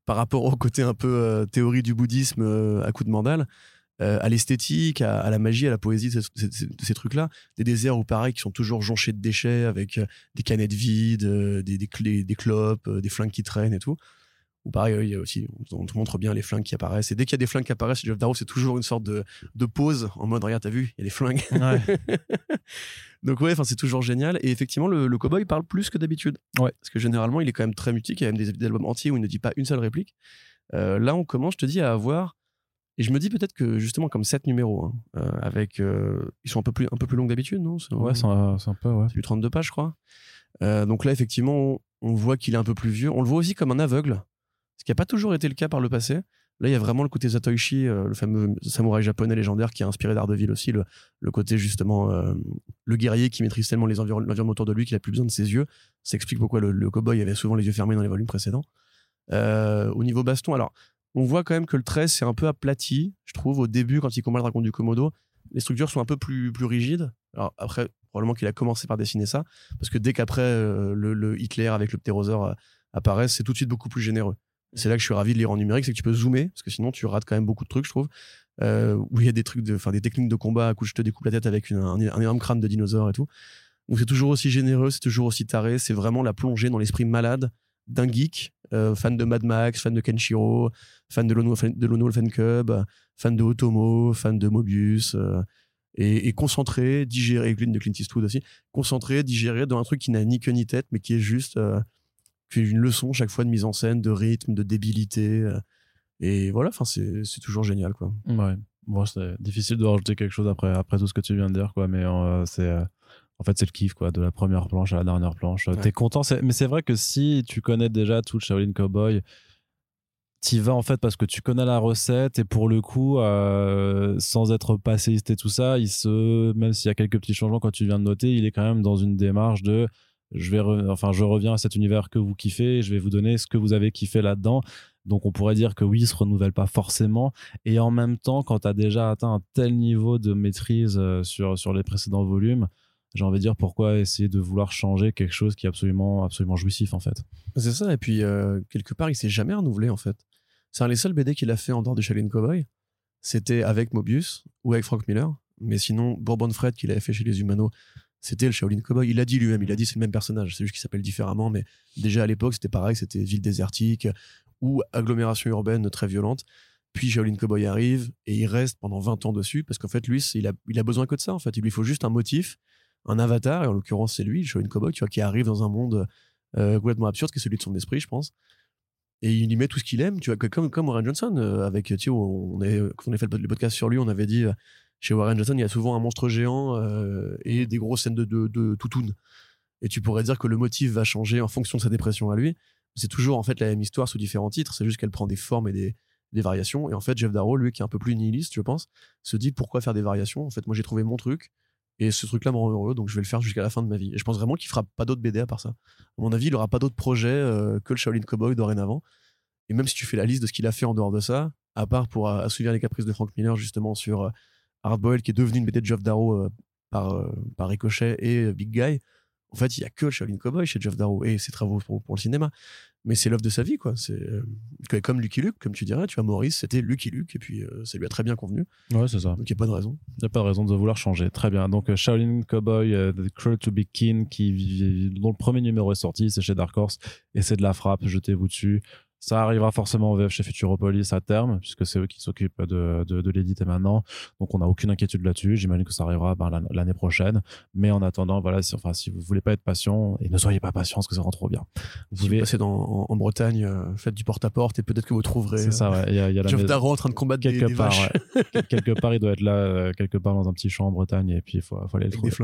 par rapport au côté un peu euh, théorie du bouddhisme euh, à coup de mandale euh, à l'esthétique à, la magie à la poésie de ces, ces trucs là des déserts où pareil qui sont toujours jonchés de déchets avec des canettes vides des, des, des clopes des flingues qui traînent et tout ou pareil, il y a aussi, on te montre bien les flingues qui apparaissent. Et dès qu'il y a des flingues qui apparaissent, Jeff Darrow, c'est toujours une sorte de, de pause en mode, regarde, t'as vu, il y a des flingues. Donc ouais, c'est toujours génial. Et effectivement, le, le cowboy parle plus que d'habitude. Ouais. Parce que généralement, il est quand même très mutique. Il y a même des, albums entiers où il ne dit pas une seule réplique. Euh, là, on commence, je te dis, à avoir. Et je me dis peut-être que justement comme 7 numéros, hein, euh, avec, euh, ils sont un peu plus, un peu plus longs que d'habitude, non? Ouais, c'est un, un, peu, ouais. C'est du 32 pages, je crois. donc là, effectivement, on, on voit qu'il est un peu plus vieux. On le voit aussi comme un aveugle ce qui n'a pas toujours été le cas par le passé. Là, il y a vraiment le côté Zatoichi, euh, le fameux samouraï japonais légendaire qui a inspiré Daredevil aussi, le, le côté justement euh, le guerrier qui maîtrise tellement l'environnement autour de lui qu'il a plus besoin de ses yeux. Ça explique pourquoi le, le cowboy avait souvent les yeux fermés dans les volumes précédents. Euh, au niveau baston, alors on voit quand même que le trait c'est un peu aplati, je trouve, au début quand il combat le dragon du Komodo. Les structures sont un peu plus, plus rigides. Alors après, probablement qu'il a commencé par dessiner ça, parce que dès qu'après le, le, Hitler avec le ptérosaure apparaît, c'est tout de suite beaucoup plus généreux. C'est là que je suis ravi de lire en numérique, c'est que tu peux zoomer, parce que sinon tu rates quand même beaucoup de trucs, je trouve. Euh, où il y a des trucs, de, des techniques de combat, à coup je te découpe la tête avec un, un, énorme crâne de dinosaure et tout. Donc c'est toujours aussi généreux, c'est toujours aussi taré, c'est vraiment la plongée dans l'esprit malade d'un geek, euh, fan de Mad Max, fan de Kenshiro, fan de Lono, fan de Cub, fan de Otomo, fan de Mobius, euh, et, et, concentré, digéré, de Clint Eastwood aussi, concentré, digéré dans un truc qui n'a ni queue ni tête, mais qui est juste euh, une leçon chaque fois de mise en scène, de rythme, de débilité. Euh, et voilà, c'est, toujours génial, quoi. Ouais. Bon, c'est difficile de rajouter quelque chose après, après tout ce que tu viens de dire, quoi. Mais c'est, en fait, c'est le kiff, quoi. De la première planche à la dernière planche. T'es content. mais c'est vrai que si tu connais déjà tout le Shaolin Cowboy, t'y vas en fait parce que tu connais la recette et pour le coup, sans être passéiste et tout ça, il se, même s'il y a quelques petits changements quand tu viens de noter, il est quand même dans une démarche de je vais enfin je reviens à cet univers que vous kiffez je vais vous donner ce que vous avez kiffé là-dedans donc on pourrait dire que oui il se renouvelle pas forcément et en même temps quand tu as déjà atteint un tel niveau de maîtrise euh, sur sur les précédents volumes j'ai envie de dire pourquoi essayer de vouloir changer quelque chose qui est absolument absolument jouissif en fait c'est ça et puis euh, quelque part il s'est jamais renouvelé en fait c'est un des seuls BD qu'il a fait en dehors de Shaolin Cowboy c'était avec Mobius ou avec Frank Miller mais sinon Bourbon Fred qu'il avait fait chez les Humanos c'était le Shaolin Cowboy. Il l'a dit lui-même, il a dit c'est le même personnage, c'est juste qu'il s'appelle différemment, mais déjà à l'époque c'était pareil, c'était ville désertique ou agglomération urbaine très violente. Puis Shaolin Cowboy arrive et il reste pendant 20 ans dessus parce qu'en fait lui il a, il a besoin que de ça en fait. Il lui faut juste un motif, un avatar et en l'occurrence c'est lui, le Shaolin Cowboy, tu vois, qui arrive dans un monde euh, complètement absurde qui est celui de son esprit, je pense. Et il y met tout ce qu'il aime, tu vois, comme Warren Johnson euh, avec tu on est quand on a fait le podcast sur lui, on avait dit chez Warren Johnson, il y a souvent un monstre géant euh, et des grosses scènes de, de, de Et tu pourrais dire que le motif va changer en fonction de sa dépression à lui. C'est toujours en fait la même histoire sous différents titres. C'est juste qu'elle prend des formes et des, des, variations. Et en fait, Jeff Darrow, lui, qui est un peu plus nihiliste, je pense, se dit pourquoi faire des variations? En fait, moi, j'ai trouvé mon truc. Et ce truc-là me rend heureux, donc je vais le faire jusqu'à la fin de ma vie. Et je pense vraiment qu'il fera pas d'autres BD à part ça. À mon avis, il aura pas d'autres projets euh, que le Shaolin Cowboy dorénavant. Et même si tu fais la liste de ce qu'il a fait en dehors de ça, à part pour euh, assouvir les caprices de Frank Miller, justement, sur euh, Hardboiled qui est devenu une BD de Geoff Darrow par, par Ricochet et Big Guy. En fait, il y a que Shaolin Cowboy chez Geoff Darrow et ses travaux pour, le cinéma. Mais c'est l'œuvre de sa vie, quoi. C'est comme Lucky Luke, comme tu dirais. Tu vois, Maurice, c'était Lucky Luke et puis ça lui a très bien convenu. Ouais, c'est ça. Donc il n'y a pas de raison. Il n'y a pas de raison de vouloir changer. Très bien. Donc Shaolin Cowboy, The Cruel to be King, qui, dont le premier numéro est sorti, c'est chez Dark Horse et c'est de la frappe. Jetez-vous dessus. Ça arrivera forcément en VF chez Futuropolis à terme, puisque c'est eux qui s'occupent de, de, de l'éditer maintenant. Donc on n'a aucune inquiétude là-dessus. J'imagine que ça arrivera ben, l'année prochaine. Mais en attendant, voilà, si, enfin, si vous voulez pas être patient, et ne soyez pas patient parce que ça rend trop bien. Vous pouvez passer dans, en, Bretagne, euh, faites du porte-à-porte et peut-être que vous trouverez. C'est ça, ouais. Il y a, il y a Darrow en train de combattre quelque des, part. ouais. quelque part, il doit être là, euh, quelque part dans un petit champ en Bretagne, et puis il faut, faut aller le Avec trouver. des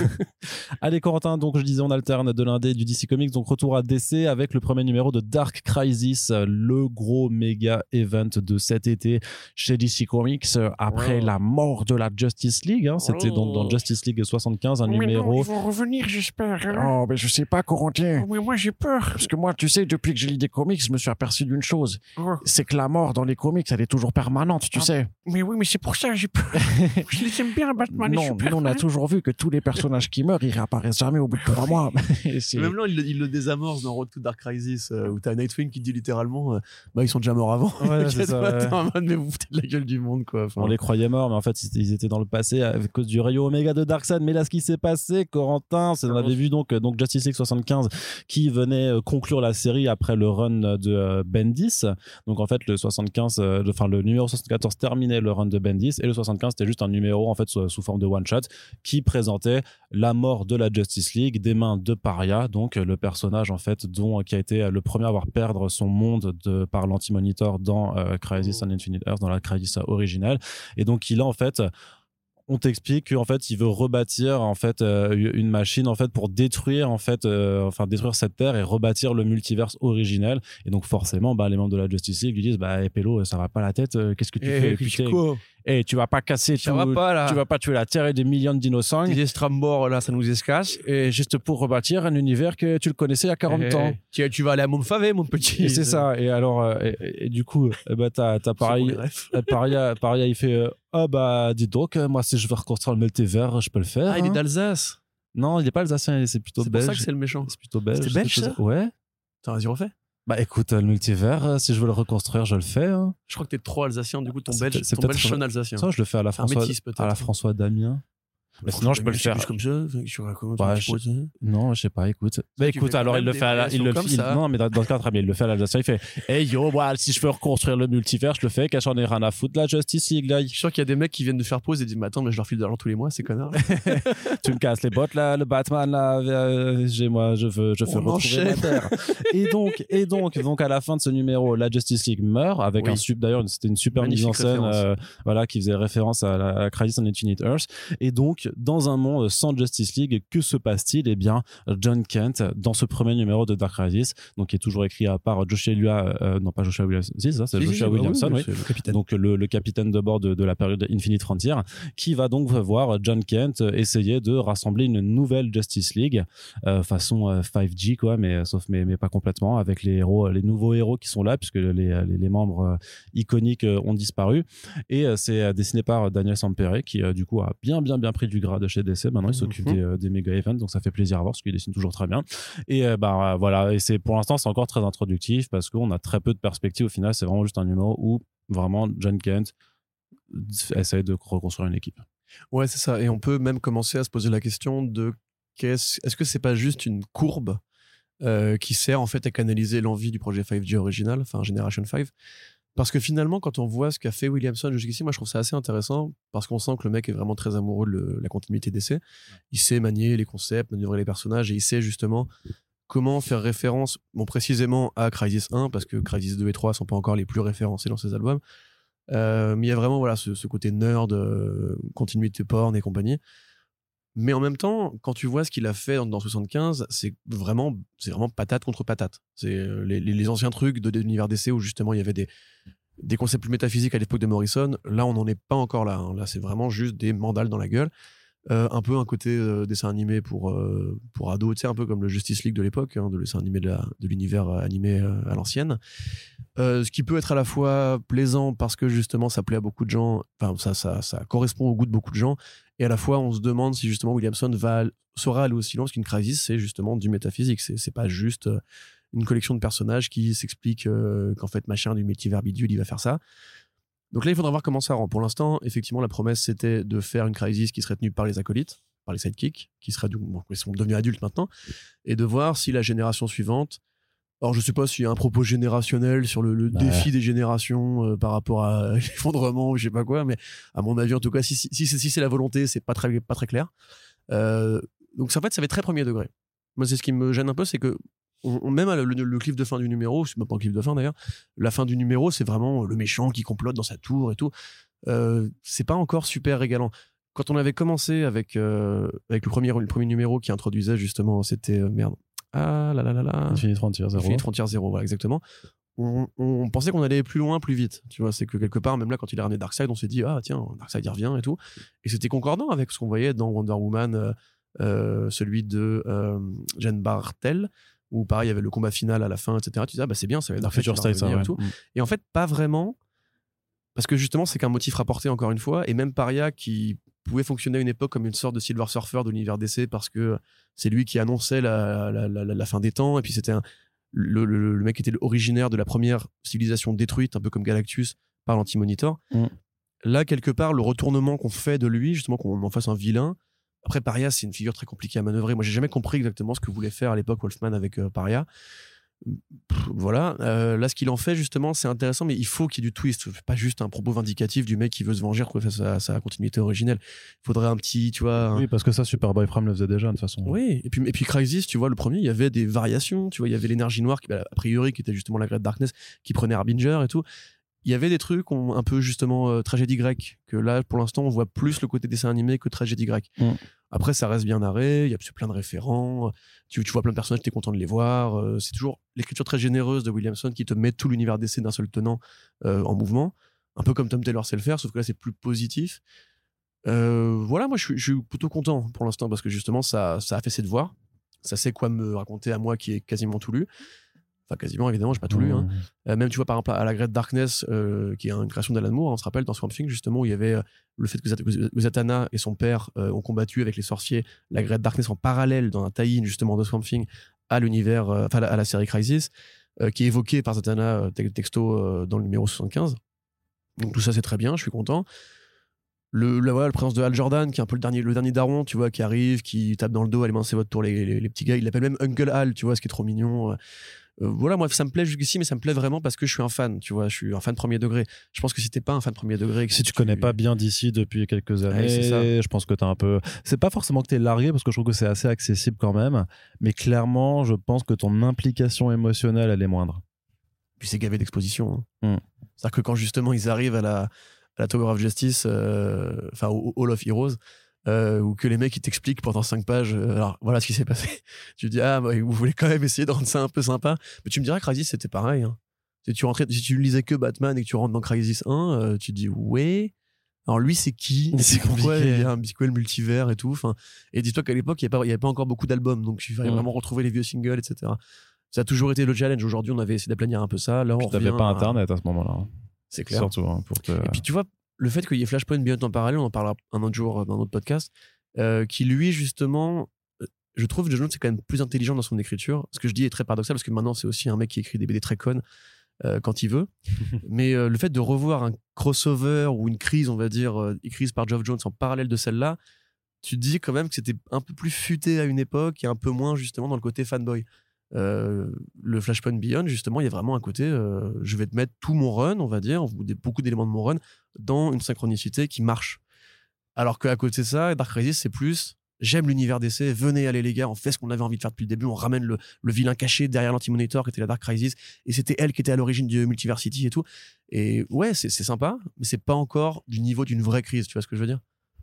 flingues. Allez, Corentin, donc je disais, on alterne de l'indé du DC Comics, donc retour à DC avec le premier numéro de Dark Crisis, le gros méga event de cet été chez DC Comics après Wow. la mort de la Justice League. hein. C'était donc dans Oui. Justice League 75, un Oh, mais non, numéro. ils vont revenir, j'espère. hein. Oh, mais je sais pas, Corentin. Oh, mais moi, j'ai peur. Parce que moi, tu sais, depuis que j'ai lu des comics, je me suis aperçu d'une chose. Oh, C'est que la mort dans les comics, elle est toujours permanente, tu Ah, sais. mais oui, mais c'est pour ça que j'ai peur. je les aime bien, Batman et non, Superman. nous, on a toujours vu que tous les personnages qui meurent, ils réapparaissent jamais au bout de trois mois. Même là, il, le- il le désamorce dans Road to Dark Crisis, euh, où t'as Nightwing qui dit littéralement euh, Bah, ils sont déjà morts avant. Ouais, c'est ça, ouais. T'es en mode, mais vous foutez de la gueule du monde, quoi. Enfin, On les croyait morts, mais en fait, ils étaient dans le passé à cause du rayon Oméga de Darkseid. Mais là, ce qui s'est passé, Corentin, c'est on avait vu donc, euh, donc Justice League 75 qui venait euh, conclure la série après le run de Bendis. Donc en fait, le 75, euh, le- enfin le numéro 74 terminait le run de Bendis et le 75 c'était juste un numéro en fait sous, sous forme de one shot qui présentait la mort de la Justice League des mains de Paria, donc le personnage en fait dont qui a été le premier à avoir perdre son monde de par l'anti-monitor dans euh, Crisis on Infinite Earth, dans la Crisis originale. Et donc il a en fait on t'explique qu'en fait il veut rebâtir en fait euh, une machine en fait pour détruire en fait euh, enfin détruire cette terre et rebâtir le multiverse originel et donc forcément bah les membres de la Justice League lui disent bah Pélo ça va pas la tête qu'est-ce que tu fais putain? Quoi Eh, tu vas pas casser Ça tout va pas, là. tu vas pas tuer la terre et des millions d'innocents Les Strambor, là, ça nous escasse. et juste pour rebâtir un univers que tu le connaissais il y a 40 Eh, ans Tu, tu vas aller à Montfavet, mon petit. et c'est ça et alors euh, et, et- et du coup eh bah t'as t'as pareil euh, Paria, Paria, il fait euh, Ah bah, dis donc, euh, moi, si je veux reconstruire le multivers, je peux le faire. Ah, il est hein. d'Alsace. Non, il est pas alsacien, c'est plutôt C'est pour belge. ça que c'est le méchant. C'est plutôt belge. C'est belge, ça Ouais. Attends, vas-y, refais. Bah écoute, euh, le multivers, euh, si je veux le reconstruire, je le fais. hein. Je crois que t'es trop alsacien, du coup, ton belge, ton belge alsacien. Ça, je le fais à la François, métis, à la François Damien. Mais sinon, je peux le faire. Comme ça. Je raconte. Bah, tu je- pourrais- Non, je sais pas, écoute. Bah tu écoute, alors il le fait à la, il le il-. Non, mais dans, dans le bien, il le fait à l'Alsacien, il fait Hey yo, si je veux reconstruire le multivers, je le fais, qu'à j'en ai rien à foutre, la Justice League, là. Je suis sûr qu'il y a des mecs qui viennent de faire pause et disent Mais attends, mais je leur file de l'argent tous les mois, ces connards. tu me casses les bottes là, le Batman là, euh, j'ai moi, je veux, je veux On retrouver ma terre. et donc, et donc, donc à la fin de ce numéro, la Justice League meurt avec Oui. un sub. D'ailleurs, c'était une super mise en scène, euh, voilà, qui faisait référence à la à Crisis on Infinite Earth. Et donc, dans un monde sans Justice League, que se passe-t-il? Eh bien, John Kent, dans ce premier numéro de Dark Crisis, donc qui est toujours écrit à part Joshua Lua, euh, non pas Joshua Williamson, si, c'est Si, Joshua Williamson, oui. le capitaine. Donc le, le capitaine de bord de, de la période Infinite Frontier, qui va donc voir John Kent essayer de rassembler une nouvelle Justice League euh, façon euh, 5G quoi, mais sauf mais, mais pas complètement avec les héros, les nouveaux héros qui sont là puisque les, les, les membres euh, iconiques euh, ont disparu. Et euh, c'est euh, dessiné par Daniel Sampere qui euh, du coup a bien bien bien pris du grade de chez DC. Maintenant il s'occupe Mhm. des, euh, des méga events donc ça fait plaisir à voir parce qu'il dessine toujours très bien. Et euh, bah voilà et c'est pour l'instant c'est encore très introductif parce qu'on a très peu de perspectives au final. C'est vraiment juste un numéro où vraiment John Kent essaye de reconstruire une équipe. Ouais, c'est ça. Et on peut même commencer à se poser la question de qu'est-ce, est-ce que c'est pas juste une courbe euh, qui sert en fait à canaliser l'envie du projet 5G original, enfin Generation 5 Parce que finalement, quand on voit ce qu'a fait Williamson jusqu'ici, moi je trouve ça assez intéressant parce qu'on sent que le mec est vraiment très amoureux de le- la continuité d'essai. Il sait manier les concepts, manœuvrer les personnages et il sait justement comment faire référence, bon, précisément à Crisis 1, parce que Crisis 2 et 3 sont pas encore les plus référencés dans ses albums. Euh, mais il y a vraiment voilà, ce, ce côté nerd, euh, continuité porn et compagnie. Mais en même temps, quand tu vois ce qu'il a fait dans, dans 75, c'est vraiment, c'est vraiment patate contre patate. C'est euh, les, anciens trucs de, l'univers d'essai où justement il y avait des, des concepts plus métaphysiques à l'époque de Morrison. Là, on n'en est pas encore là. hein. Là, c'est vraiment juste des mandales dans la gueule. Euh, un peu un côté euh, dessin animé pour, euh, pour ados, tu sais, un peu comme le Justice League de l'époque, hein, de dessin animé de, l'univers animé à l'ancienne. Ce qui peut être à la fois plaisant parce que justement ça plaît à beaucoup de gens, enfin ça, ça, ça correspond au goût de beaucoup de gens, et à la fois on se demande si justement Williamson va, saura aller aussi loin, qu'une crisis c'est justement du métaphysique, c'est, pas juste euh, une collection de personnages qui s'explique euh, qu'en fait machin du multivers bidule il va faire ça. Donc là il faudra voir comment ça rend. Pour l'instant, effectivement la promesse c'était de faire une crisis qui serait tenue par les acolytes, par les sidekicks, qui seraient ils sont devenus adultes maintenant, et de voir si la génération suivante alors, je sais pas s'il y a un propos générationnel sur le, le Bah. défi des générations euh, par rapport à l'effondrement ou je sais pas quoi, mais à mon avis, en tout cas, si, si, si, c'est- si c'est la volonté, c'est pas très, pas très clair. Euh, donc, ça, en fait, ça va être très premier degré. Moi, c'est ce qui me gêne un peu, c'est que on, on- même le, le, cliff de fin du numéro, c'est même pas un cliff de fin d'ailleurs, la fin du numéro, c'est vraiment le méchant qui complote dans sa tour et tout. Euh, c'est pas encore super régalant. quand on avait commencé avec, euh, avec le, premier, le premier numéro qui introduisait justement, c'était merde. Ah là là là là. Infinite Frontier Zero. Infinite Frontier Zero, voilà, exactement. On, on pensait qu'on allait plus loin, plus vite. Tu vois, c'est que quelque part, même là, quand il a ramené Darkseid, on s'est dit, ah tiens, Darkseid, il revient et tout. Et c'était concordant avec ce qu'on voyait dans Wonder Woman, euh, euh, celui de euh, Jen Bartel, où pareil, il y avait le combat final à la fin, etc. Tu disais, ah bah c'est bien, ça va être Darkseid Future State, ça, et tout. Mm. Et en fait, pas vraiment. Parce que justement, c'est qu'un motif rapporté encore une fois. Et même Paria, qui pouvait fonctionner à une époque comme une sorte de Silver Surfer de l'univers DC, parce que c'est lui qui annonçait la, la, la- la- fin des temps. Et puis c'était le, le- le mec était originaire de la première civilisation détruite, un peu comme Galactus, par l'Anti-Monitor. Mm. Là, quelque part, le retournement qu'on fait de lui, justement, qu'on en fasse un vilain. Après, Paria, c'est une figure très compliquée à manœuvrer. Moi, j'ai jamais compris exactement ce que voulait faire à l'époque Wolfman avec euh, Paria. Pff, voilà. Euh, là, ce qu'il en fait, justement, c'est intéressant, mais il faut qu'il y ait du twist. Pas juste un propos vindicatif du mec qui veut se venger contre sa, sa continuité originelle. Il faudrait un petit, tu vois. un- Oui, parce que ça, Superboy Prime le faisait déjà, de toute façon. oui, et puis, et puis Crisis, tu vois, le premier, il y avait des variations, tu vois, il y avait l'énergie noire, qui, bah, a priori, qui était justement la Great Darkness, qui prenait Harbinger et tout. Il y avait des trucs on- un peu justement euh, tragédie grecque, que là, pour l'instant, on voit plus le côté dessin animé que tragédie grecque. Mm. Après, ça reste bien narré, il y a plein de référents, tu, tu vois plein de personnages, tu es content de les voir. euh, c'est toujours l'écriture très généreuse de Williamson qui te met tout l'univers d'essai d'un seul tenant euh, en mouvement, un peu comme Tom Taylor sait le faire, sauf que là, c'est plus positif. Voilà, moi je suis, je suis plutôt content pour l'instant parce que justement ça, ça a fait ses devoirs. Ça sait quoi me raconter à moi qui ai quasiment tout lu. Enfin, quasiment, évidemment, j'ai pas tout lu. hein. Mmh. Euh, même, tu vois, par exemple, à la Great Darkness, euh, qui est une création d'Alan Moore, on se rappelle dans Swamp Thing, justement, où il y avait euh, le fait que Zat- que Zatanna et son père ont combattu avec les sorciers la Great Darkness en parallèle dans un tie-in, justement, de Swamp Thing à l'univers, enfin, à la- série Crisis, qui est évoqué par Zatanna te- texto dans le numéro 75. Donc, tout ça, c'est très bien, je suis content. Le, la, voilà, la présence de Hal Jordan, qui est un peu le dernier, le dernier daron, tu vois, qui arrive, qui tape dans le dos, allez, c'est votre tour, les, les, les petits gars. Il l'appelle même Uncle Hal, tu vois, ce qui est trop mignon. Euh, voilà, moi, ça me plaît jusqu'ici, mais ça me plaît vraiment parce que je suis un fan, tu vois, je suis un fan premier degré. Je pense que si t'es pas un fan premier degré, que Si tu connais pas bien d'ici depuis quelques années, c'est ça. je pense que t'as un peu. C'est pas forcément que t'es largué parce que je trouve que c'est assez accessible quand même, mais clairement, je pense que ton implication émotionnelle, elle est moindre. Puis c'est gavé d'exposition. hein. Mm. C'est-à-dire que quand justement ils arrivent à la, à la Tower of Justice, euh, enfin au au Hall of Heroes, euh, où que les mecs ils t'expliquent pendant 5 pages, euh, alors voilà ce qui s'est passé. tu dis, ah, bah, vous voulez quand même essayer de rendre ça un peu sympa. Mais tu me diras Crisis c'était pareil. hein. Si tu, rentrais, si tu lisais que Batman et que tu rentres dans Crisis 1, euh, tu te dis, ouais. Alors lui, c'est qui? C'est Pourquoi compliqué. il y a un biscuit multivers et tout enfin, Et dis-toi qu'à l'époque, il n'y avait, pas- il y avait pas encore beaucoup d'albums, donc il fallait Mm. vraiment retrouver les vieux singles, etc. Ça a toujours été le challenge. Aujourd'hui, on avait essayé d'aplanir un peu ça. Là, on t'avais pas à- internet à ce moment-là. hein. C'est clair. Surtout hein, pour te. Et puis tu vois, le fait qu'il y ait Flashpoint Beyond en parallèle, on en parlera un autre jour euh, dans un autre podcast, euh, qui lui, justement, euh, je trouve que Jones c'est quand même plus intelligent dans son écriture. Ce que je dis est très paradoxal parce que maintenant, c'est aussi un mec qui écrit des BD très connes euh, quand il veut. Mais euh, le fait de revoir un crossover ou une crise, on va dire, euh, écrite par Geoff Jones en parallèle de celle-là, tu te dis quand même que c'était un peu plus futé à une époque et un peu moins justement dans le côté fanboy. Euh, le Flashpoint Beyond, justement, il y a vraiment un côté, euh, je vais te mettre tout mon run, on va dire, beaucoup d'éléments de mon run, dans une synchronicité qui marche. Alors qu'à côté de ça, Dark Crisis, c'est plus, j'aime l'univers d'essai, venez, allez les gars, on fait ce qu'on avait envie de faire depuis le début, on ramène le, le vilain caché derrière l'Anti-Monitor qui était la Dark Crisis, et c'était elle qui était à l'origine du Multiversity et tout. Et ouais, c'est sympa, mais c'est pas encore du niveau d'une vraie crise, tu vois ce que je veux dire?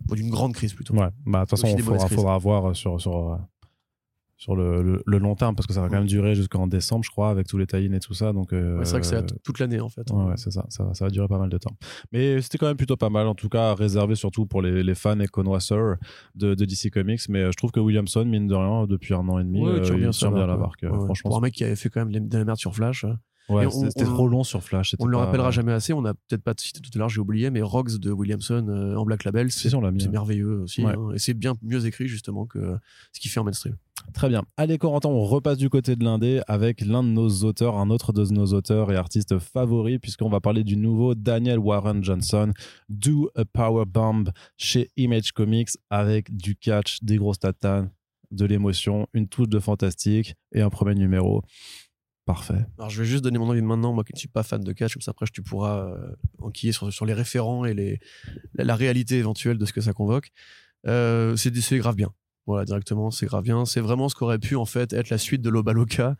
Ou d'une grande crise plutôt. Ouais, bah, de toute façon, il faudra, faudra voir sur, sur, euh, sur le, le, le long terme parce que ça va quand même durer jusqu'en décembre, je crois, avec tous les tie et tout ça. Donc, euh, Ouais, c'est vrai que c'est toute l'année en fait. Ouais, ouais, c'est ça, ça, va- ça va durer pas mal de temps. Mais c'était quand même plutôt pas mal, en tout cas réservé surtout pour les, les fans et connoisseurs de, de DC Comics. Mais euh, je trouve que Williamson, mine de rien, depuis un an et demi, Ouais, euh, tu il bien la barque, Franchement, Pour un mec qui avait fait quand même de la merde sur Flash. Ouais, c'était trop long sur Flash. On ne le rappellera jamais assez. On n'a peut-être pas cité tout à l'heure, j'ai oublié, mais Rogues de Williamson euh, en Black Label, c'est si, merveilleux aussi. Ouais. hein. et c'est bien mieux écrit justement que ce qu'il fait en mainstream. Très bien. Allez, Corentin, on repasse du côté de l'indé avec l'un de nos auteurs, un autre de nos auteurs et artistes favoris, puisqu'on va parler du nouveau Daniel Warren Johnson, Do a Power Bomb chez Image Comics, avec du catch, des grosses tatanes, de l'émotion, une touche de fantastique et un premier numéro. Parfait. Alors je vais juste donner mon avis maintenant, moi qui ne suis pas fan de catch, comme ça après tu pourras euh, enquiller sur, les référents et la, réalité éventuelle de ce que ça convoque. Euh, c'est c'est grave bien. Voilà, directement, c'est grave bien. C'est vraiment ce qu'aurait pu en fait être la suite de l'Obaloka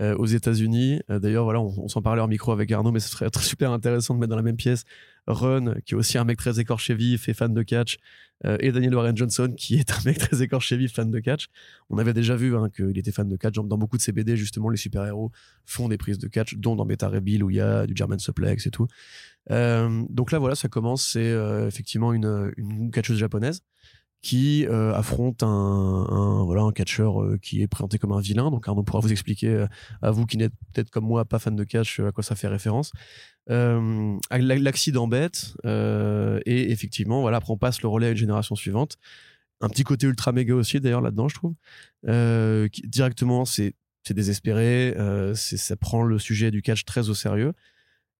euh, aux États-Unis. Euh, D'ailleurs, voilà, on, s'en parlait en micro avec Arnaud, mais ce serait super intéressant de mettre dans la même pièce Ron, qui est aussi un mec très écorché vif et fan de catch, euh, et Daniel Warren Johnson, qui est un mec très écorché vif, fan de catch. On avait déjà vu hein, qu'il était fan de catch. Dans beaucoup de ses BD, justement, les super-héros font des prises de catch, dont dans Beta Reveal, où il y a du German Suplex et tout. Donc là, voilà, ça commence. C'est effectivement une catcheuse japonaise qui euh, affronte un, voilà un catcheur euh, qui est présenté comme un vilain. Donc Arnaud pourra vous expliquer euh, à vous qui n'êtes peut-être comme moi pas fan de catch à quoi ça fait référence. L'accident bête et effectivement voilà après on passe le relais à une génération suivante. Un petit côté ultra méga aussi d'ailleurs là-dedans je trouve. Directement c'est c'est désespéré, ça prend le sujet du catch très au sérieux.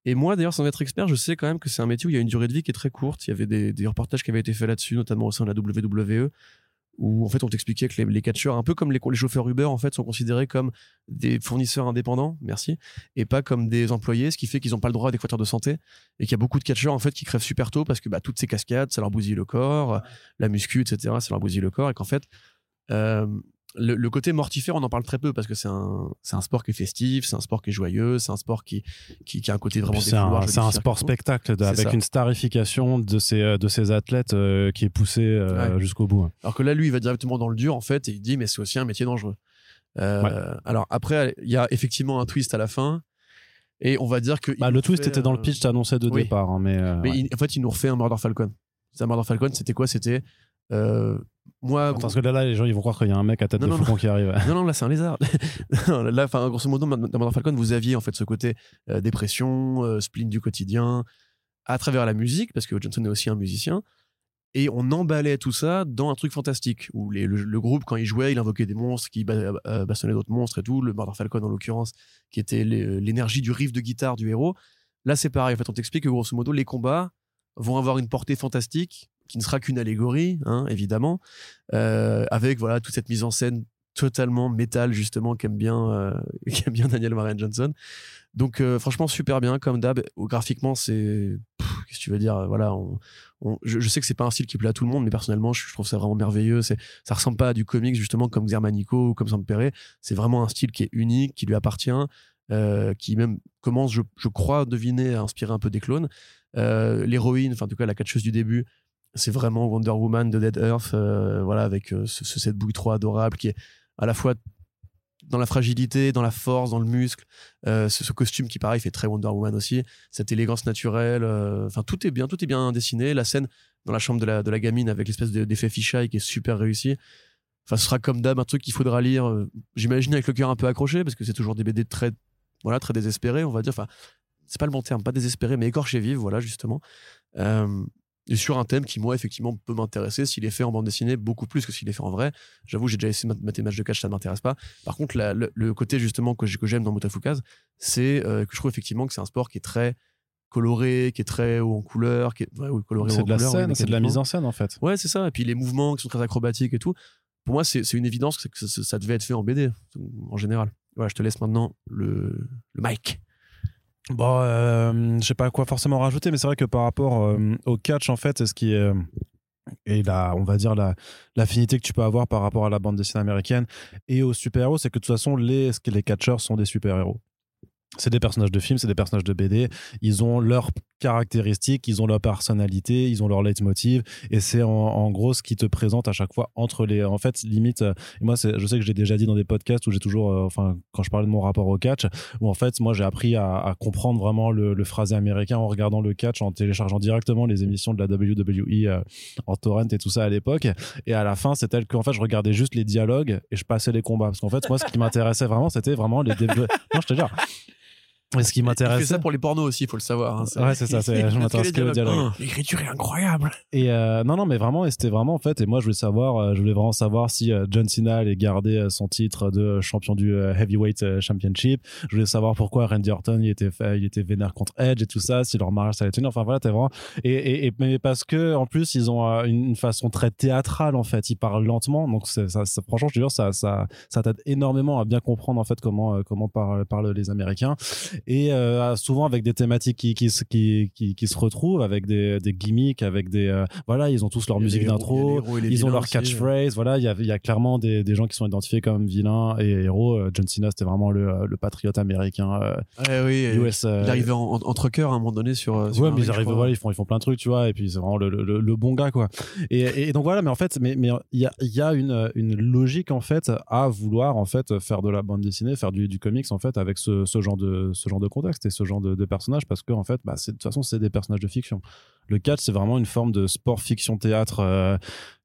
Et moi, d'ailleurs, sans être expert, je sais quand même que c'est un métier où il y a une durée de vie qui est très courte. Il y avait des, des reportages qui avaient été faits là-dessus, notamment au sein de la WWE, où en fait on t'expliquait que les, les catcheurs, un peu comme les, les chauffeurs Uber, en fait, sont considérés comme des fournisseurs indépendants, merci, et pas comme des employés, ce qui fait qu'ils n'ont pas le droit à des de santé, et qu'il y a beaucoup de catcheurs en fait qui crèvent super tôt parce que bah, toutes ces cascades, ça leur bousille le corps, la muscu, etc., ça leur bousille le corps, et qu'en fait euh, le, le côté mortifère, on en parle très peu parce que c'est un, c'est un sport qui est festif, c'est un sport qui est joyeux, c'est un sport qui, qui, qui a un côté vraiment C'est un, sport spectacle de- avec ça. une starification de ces, de ces athlètes euh, qui est poussée euh, Ouais. jusqu'au bout. Alors que là, lui, il va directement dans le dur, en fait, et il dit, mais c'est aussi un métier dangereux. Euh, Alors après, il y a effectivement un twist à la fin, et on va dire que. Bah, le twist fait, était dans le pitch annoncé de oui. départ. hein, mais Mais ouais. il- en fait, il nous refait un Murder Falcon. C'est un Murder Falcon, c'était quoi? C'était. Moi. Parce que là, là, les gens ils vont croire qu'il y a un mec à tête Non, de non, faucon qui arrive. Non, non, là, c'est un lézard. Là, enfin, grosso modo, dans Murder Falcon, vous aviez en fait ce côté euh, dépression, euh, spleen du quotidien, à travers la musique, parce que Johnson est aussi un musicien. Et on emballait tout ça dans un truc fantastique, où les- le, le groupe, quand il jouait, il invoquait des monstres qui euh, bastonnaient d'autres monstres et tout. Le Murder Falcon, en l'occurrence, qui était l'énergie du riff de guitare du héros. Là, c'est pareil. En fait, on t'explique que grosso modo, les combats vont avoir une portée fantastique, qui ne sera qu'une allégorie, hein, évidemment, euh, avec voilà toute cette mise en scène totalement métal justement qu'aime bien euh, qu'aime bien Daniel Marian Johnson. Donc euh, franchement super bien comme d'hab graphiquement c'est qu'est-ce que tu veux dire voilà je, sais que c'est pas un style qui plaît à tout le monde mais personnellement je, trouve ça vraiment merveilleux. C'est ça ressemble pas à du comics justement comme Xermanico ou comme Sampere. C'est vraiment un style qui est unique qui lui appartient qui même commence je, je crois deviner à inspirer un peu des clones. L'héroïne enfin en tout cas la catcheuse du début c'est vraiment Wonder Woman de Dead Earth euh, voilà avec euh, ce, ce cette bouille trop adorable qui est à la fois dans la fragilité, dans la force, dans le muscle, euh, ce, costume qui pareil fait très Wonder Woman aussi, cette élégance naturelle, enfin tout est bien, tout est bien dessiné. La scène dans la chambre de la, gamine avec l'espèce de- d'effet fisheye qui est super réussi. Enfin, ce sera comme d'hab un truc qu'il faudra lire. J'imagine avec le cœur un peu accroché parce que c'est toujours des BD très, voilà, très désespérés, on va dire. Enfin, c'est pas le bon terme, pas désespéré, mais écorché vive, voilà justement. Et sur un thème qui moi effectivement peut m'intéresser s'il est fait en bande dessinée beaucoup plus que s'il est fait en vrai. J'avoue, j'ai déjà essayé de mettre des matchs de catch, ça ne m'intéresse pas. Par contre, la- le, le côté justement que j'ai- que j'aime dans Motafukaz, c'est euh, que je trouve effectivement que c'est un sport qui est très coloré, qui est très haut en couleur, qui est ouais, oui, coloré C'est de la couleur, oui, scène, c'est de la mise en scène en fait. Ouais, c'est ça. Et puis les mouvements qui sont très acrobatiques et tout. Pour moi, c'est une évidence que, ça- ça, ça devait être fait en BD en général. Voilà, je te laisse maintenant le, le mic. Bon, euh, je sais pas quoi forcément rajouter, mais c'est vrai que par rapport euh, au catch, en fait, ce qui est. euh, et on va dire la l'affinité que tu peux avoir par rapport à la bande dessinée américaine et aux super-héros, c'est que de toute façon, les, les catcheurs sont des super-héros. C'est des personnages de films, c'est des personnages de BD. Ils ont leurs caractéristiques, ils ont leur personnalité, ils ont leur leitmotiv. Et c'est en, gros ce qui te présente à chaque fois entre les. En fait, limite, euh, moi, je sais que j'ai déjà dit dans des podcasts où j'ai toujours. euh, enfin, quand je parlais de mon rapport au catch, où en fait, moi, j'ai appris à, comprendre vraiment le, le phrasé américain en regardant le catch, en téléchargeant directement les émissions de la WWE euh, en torrent et tout ça à l'époque. Et à la fin, c'est tel qu'en fait, je regardais juste les dialogues et je passais les combats. Parce qu'en fait, moi, ce qui m'intéressait vraiment, c'était vraiment les. Non, je te jure. Et ce qui Il fait m'intéressait. ça pour les pornos aussi, il faut le savoir. hein, Ouais, c'est ça, je m'intéresse que au dialogue. L'écriture est incroyable. Et euh, non, non, mais vraiment, et c'était vraiment en fait. Et moi, je voulais savoir, euh, je voulais vraiment savoir si euh, John Cena allait garder son titre de champion du Heavyweight Championship. Je voulais savoir pourquoi Randy Orton il était, il était vénère contre Edge et tout ça, si leur mariage ça allait tenir. Enfin voilà, t'es vraiment. Et, et, et- mais parce que en plus, ils ont une, façon très théâtrale en fait. Ils parlent lentement, donc ça, ça- franchement, je te jure, ça, ça, ça t'aide énormément à bien comprendre en fait comment, comment parlent, parlent les Américains. Et euh, souvent avec des thématiques qui, qui, se- qui, qui, qui se retrouvent, avec des, des gimmicks, avec des. euh, voilà, ils ont tous leur musique d'intro. Ils ont leur aussi. catchphrase, voilà, il y a, y a clairement des, des gens qui sont identifiés comme vilains et héros. Euh, John Cena, c'était vraiment le, le patriote américain Ouais, oui, et US. il arrivait en, en, en trucker à un moment donné sur. sur Ouais, mais ils arrivent, crois. voilà, ils font, ils font plein de trucs, tu vois, et puis c'est vraiment le, le, le bon gars, quoi. Et, et donc voilà, mais en fait, mais mais il y a, y a une, une logique en fait à vouloir en fait faire de la bande dessinée, faire du, du comics en fait avec ce, ce genre de ce genre de contexte et ce genre de, de personnages parce que en fait, bah, c'est- de toute façon, c'est des personnages de fiction. Le catch, c'est vraiment une forme de sport fiction théâtre. euh,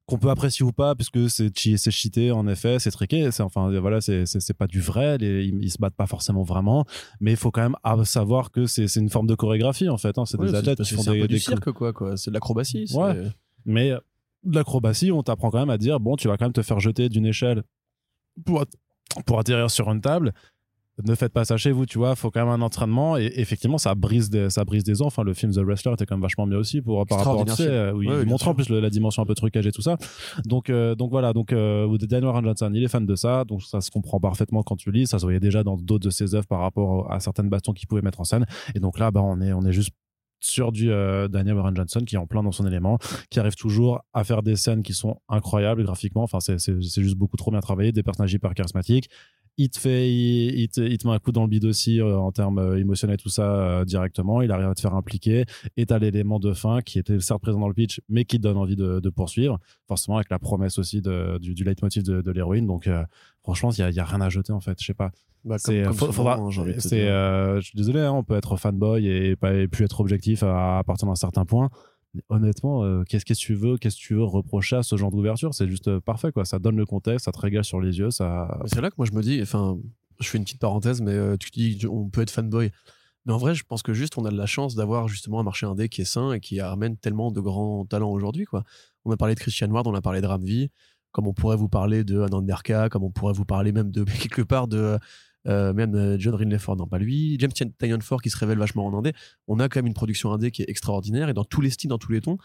qu'on peut apprécier ou pas puisque c'est c'est cheaté en effet c'est triqué c'est enfin voilà c'est c'est pas du vrai les, ils, ils se battent pas forcément vraiment mais il faut quand même savoir que c'est c'est une forme de chorégraphie en fait hein. c'est Ouais, des athlètes qui font c'est un des, peu du cirque, quoi. quoi. C'est de l'acrobatie. Ouais. mais euh, de l'acrobatie, on t'apprend quand même à dire bon, tu vas quand même te faire jeter d'une échelle pour, pour atterrir sur une table. Ne faites pas ça chez vous, tu vois. Faut quand même un entraînement et effectivement, ça brise des, ça brise des os. Enfin, le film The Wrestler était quand même vachement bien aussi pour par rapport, tu sais, Extraordinaire euh, où il montre en plus le- la dimension un peu trucage et tout ça. Donc, euh, donc voilà. Donc, euh, Daniel Warren Johnson, il est fan de ça, donc ça se comprend parfaitement quand tu lis. Ça se voyait déjà dans d'autres de ses œuvres par rapport à certaines bastons qu'il pouvait mettre en scène. Et donc là, bah, on est, on est juste sur du euh, Daniel Warren Johnson qui est en plein dans son élément, qui arrive toujours à faire des scènes qui sont incroyables graphiquement. Enfin, c'est juste beaucoup trop bien travaillé, des personnages hyper charismatiques. Il te fait, il, il te, il te met un coup dans le bide aussi euh, en termes euh, émotionnels, tout ça euh, directement. Il arrive à te faire impliquer. Et t'as l'élément de fin qui était certes présent dans le pitch, mais qui te donne envie de, de poursuivre. Forcément, avec la promesse aussi de, du, du leitmotiv de, de l'héroïne. Donc, euh, franchement, il y a, il y a rien à jeter en fait. Je sais pas. Bah, C'est, hein, je suis désolé, hein, on peut être fanboy et, pas, et plus être objectif à, à partir d'un certain point. Honnêtement, euh, qu'est-ce que tu veux, qu'est-ce que tu veux reprocher à ce genre d'ouverture? C'est juste euh, parfait, quoi. Ça donne le contexte, ça te régale sur les yeux, ça. C'est là que moi je me dis, enfin, je fais une petite parenthèse, mais euh, tu dis on peut être fanboy. Mais en vrai, je pense que juste on a de la chance d'avoir justement un marché indé qui est sain et qui amène tellement de grands talents aujourd'hui. quoi. On a parlé de Christian Ward, on a parlé de Ramvi, comme on pourrait vous parler de Ananderka, comme on pourrait vous parler même de quelque part de euh, même euh, John Rinley-Ford, non pas lui, James Tynion Ford qui se révèle vachement en indé. On a quand même une production indé qui est extraordinaire et dans tous les styles, dans tous les tons.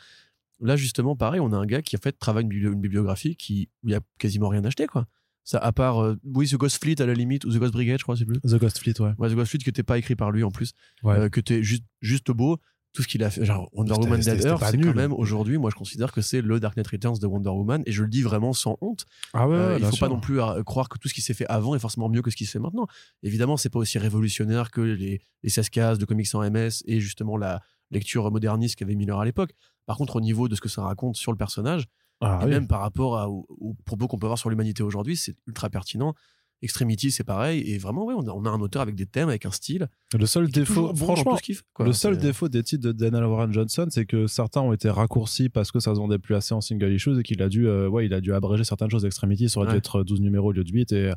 Là justement, pareil, on a un gars qui en fait travaille une, bibli- une bibliographie qui où il a quasiment rien acheté quoi. Ça, à part, euh, oui, The Ghost Fleet à la limite, ou The Ghost Brigade, je crois, c'est plus. The Ghost Fleet, ouais. Ouais, The Ghost Fleet qui n'était pas écrit par lui en plus, Ouais. euh, que t'es juste, juste beau. Tout ce qu'il a fait, genre Wonder Woman Dead Earth, c'est quand même aujourd'hui, moi je considère que c'est le Dark Knight Returns de Wonder Woman, et je le dis vraiment sans honte. Ah ouais, Euh, il faut sûr. pas non plus euh, croire que tout ce qui s'est fait avant est forcément mieux que ce qui se fait maintenant. Évidemment, c'est pas aussi révolutionnaire que les, les 16 cases de comics en MS et justement la lecture moderniste qu'avait Miller à l'époque. Par contre, au niveau de ce que ça raconte sur le personnage, Ah et oui. même par rapport à- aux, aux propos qu'on peut avoir sur l'humanité aujourd'hui, c'est ultra pertinent. Extremity, c'est pareil. Et vraiment, ouais, on, a, on a un auteur avec des thèmes, avec un style. Le seul défaut, franchement, quoi. le seul défaut des titres de Daniel Warren Johnson, c'est que certains ont été raccourcis parce que ça se vendait plus assez en single issues et qu'il a dû, euh, ouais, il a dû abréger certaines choses. Extremity, ça aurait dû être 12 numéros au lieu de 8 et,